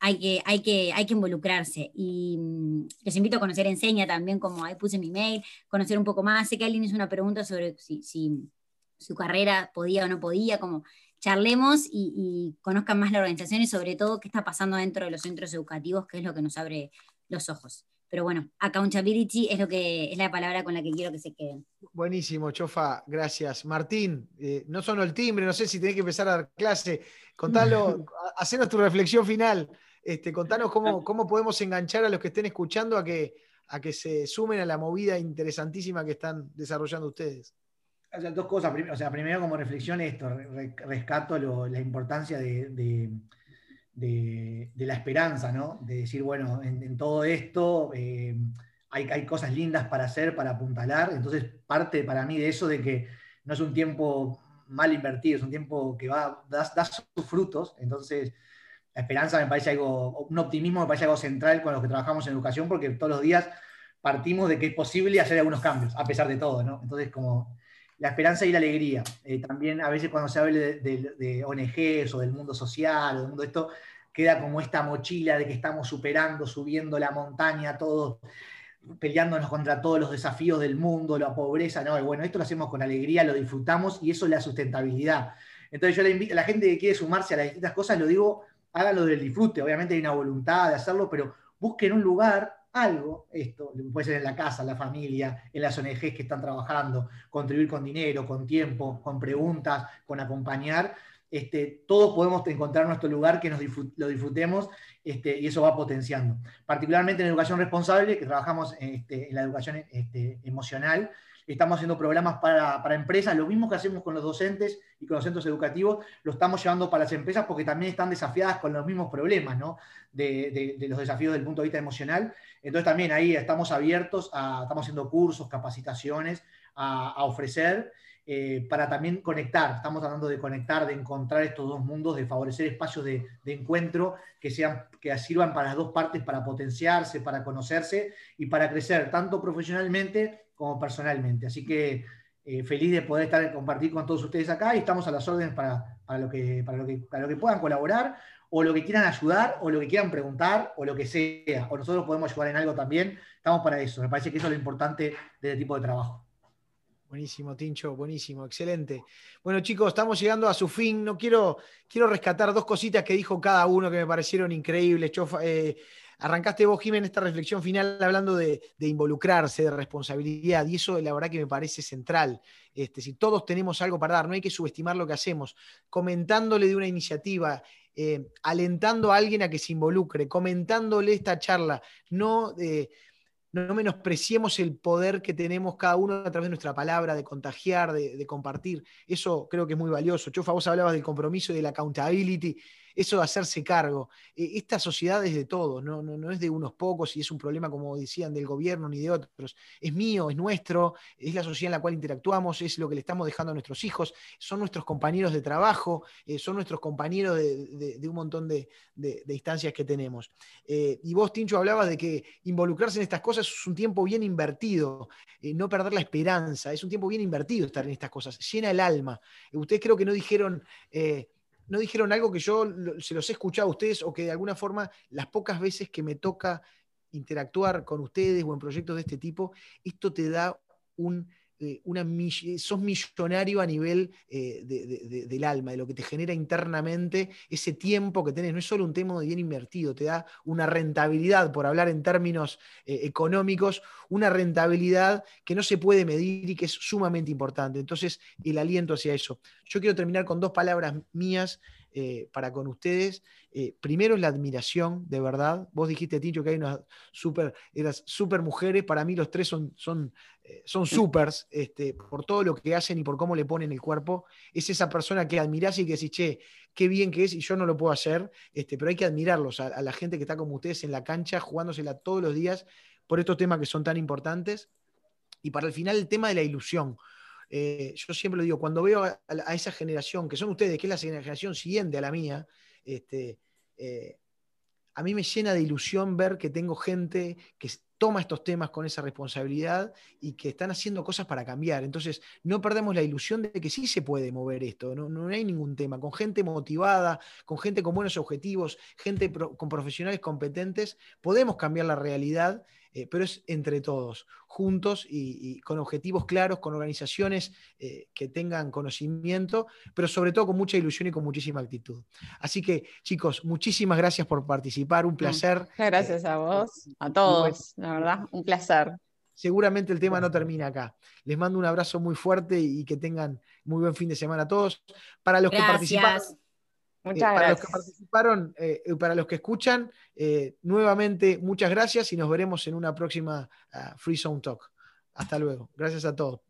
hay que, hay que, hay que involucrarse. Y mm, les invito a conocer Enseña también, como ahí puse mi mail, conocer un poco más. Sé que alguien hizo una pregunta sobre si, su carrera podía o no podía, como charlemos y, y, conozcan más la organización y sobre todo qué está pasando dentro de los centros educativos, que es lo que nos abre los ojos. Pero bueno, accountability es lo que es la palabra con la que quiero que se queden. Buenísimo, Chofa, gracias. Martín, eh, no sonó el timbre, no sé si tenés que empezar a dar clase. Contalo, hacenos tu reflexión final. Este, contanos cómo, cómo podemos enganchar a los que estén escuchando a que, a que se sumen a la movida interesantísima que están desarrollando ustedes. dos cosas. O sea, primero como reflexión esto, rescato la importancia de de, la esperanza, ¿no? De decir, bueno, en, todo esto eh, hay, hay, cosas lindas para hacer, para apuntalar. Entonces, parte para mí de eso de que no es un tiempo mal invertido, es un tiempo que va, da, da sus frutos. Entonces, la esperanza me parece algo, un optimismo me parece algo central con los que trabajamos en educación, porque todos los días partimos de que es posible hacer algunos cambios, a pesar de todo, ¿no? Entonces, como la esperanza y la alegría. Eh, también a veces cuando se habla de, ONGs o del mundo social o del mundo esto, queda como esta mochila de que estamos superando, subiendo la montaña, todos peleándonos contra todos los desafíos del mundo, la pobreza, no, bueno, esto lo hacemos con alegría, lo disfrutamos y eso es la sustentabilidad. Entonces yo le invito a la gente que quiere sumarse a las distintas cosas, lo digo, háganlo del disfrute, obviamente hay una voluntad de hacerlo, pero busquen un lugar algo, esto puede ser en la casa, en la familia, en las ONGs que están trabajando, contribuir con dinero, con tiempo, con preguntas, con acompañar. Este, todos podemos encontrar nuestro lugar que nos lo disfrutemos este, y eso va potenciando. Particularmente en educación responsable, que trabajamos este, en la educación este, emocional, estamos haciendo programas para, para, empresas, lo mismo que hacemos con los docentes y con los centros educativos, lo estamos llevando para las empresas porque también están desafiadas con los mismos problemas, ¿no? de, de, los desafíos del punto de vista emocional. Entonces también ahí estamos abiertos, a, estamos haciendo cursos, capacitaciones a, a ofrecer eh, para también conectar. Estamos hablando de conectar, de encontrar estos dos mundos, de favorecer espacios de, de encuentro que, sean, que sirvan para las dos partes, para potenciarse, para conocerse y para crecer, tanto profesionalmente como personalmente. Así que eh, feliz de poder estar compartir con todos ustedes acá y estamos a las órdenes para, para, lo que, para, lo que, para lo que puedan colaborar o lo que quieran ayudar, o lo que quieran preguntar, o lo que sea. O nosotros podemos ayudar en algo también. Estamos para eso. Me parece que eso es lo importante de este tipo de trabajo. Buenísimo, Tincho, buenísimo, excelente. Bueno, chicos, estamos llegando a su fin. No quiero, quiero rescatar dos cositas que dijo cada uno que me parecieron increíbles. Eh, arrancaste vos, Jiménez, esta reflexión final hablando de, involucrarse, de responsabilidad, y eso la verdad que me parece central. Este, si todos tenemos algo para dar, no hay que subestimar lo que hacemos. Comentándole de una iniciativa, eh, alentando a alguien a que se involucre, comentándole esta charla, no no menospreciemos el poder que tenemos cada uno a través de nuestra palabra, de contagiar, de, compartir. Eso creo que es muy valioso. Chofa, vos hablabas del compromiso y de la accountability eso de hacerse cargo. E, esta sociedad es de todos, no, no, es de unos pocos y es un problema, como decían, del gobierno ni de otros. Es mío, es nuestro, es la sociedad en la cual interactuamos, es lo que le estamos dejando a nuestros hijos, son nuestros compañeros de trabajo, eh, son nuestros compañeros de, un montón de, instancias que tenemos. Eh, y vos, Tincho, hablabas de que involucrarse en estas cosas es un tiempo bien invertido, eh, no perder la esperanza, es un tiempo bien invertido estar en estas cosas, llena el alma. ustedes creo que no dijeron no dijeron algo que yo se los he escuchado a ustedes o que de alguna forma las pocas veces que me toca interactuar con ustedes o en proyectos de este tipo, esto te da un eh, una, sos millonario a nivel eh, del alma, de lo que te genera internamente ese tiempo que tenés. No es solo un tema de bien invertido, te da una rentabilidad, por hablar en términos eh, económicos, una rentabilidad que no se puede medir y que es sumamente importante. Entonces, el aliento hacia eso. Yo quiero terminar con dos palabras mías para con ustedes. primero es la admiración, de verdad. Vos dijiste, Tincho, que hay unas super, eras super mujeres. Para mí los tres son, son eh, son supers este, por todo lo que hacen y por cómo le ponen el cuerpo. Es esa persona que admirás y que decís, che, qué bien que es y yo no lo puedo hacer, este, pero hay que admirarlos a, la gente que está como ustedes en la cancha, jugándosela todos los días por estos temas que son tan importantes. Y para el final, el tema de la ilusión. Eh, yo siempre lo digo, cuando veo a, esa generación, que son ustedes, que es la generación siguiente a la mía, este, eh, a mí me llena de ilusión ver que tengo gente que toma estos temas con esa responsabilidad y que están haciendo cosas para cambiar. Entonces, no perdemos la ilusión de que sí se puede mover esto, no, no hay ningún tema. Con gente motivada, con gente con buenos objetivos, gente con profesionales competentes, podemos cambiar la realidad eh, pero es entre todos, juntos y, con objetivos claros, con organizaciones eh, que tengan conocimiento, pero sobre todo con mucha ilusión y con muchísima actitud. Así que, chicos, muchísimas gracias por participar, un placer. Gracias a vos, a todos, la verdad, un placer. Seguramente el tema no termina acá. Les mando un abrazo muy fuerte y que tengan muy buen fin de semana a todos. Para los que participaron eh, para los que participaron, eh, para los que escuchan, eh, nuevamente muchas gracias y nos veremos en una próxima ah, Free Zone Talk. Hasta luego. Gracias a todos.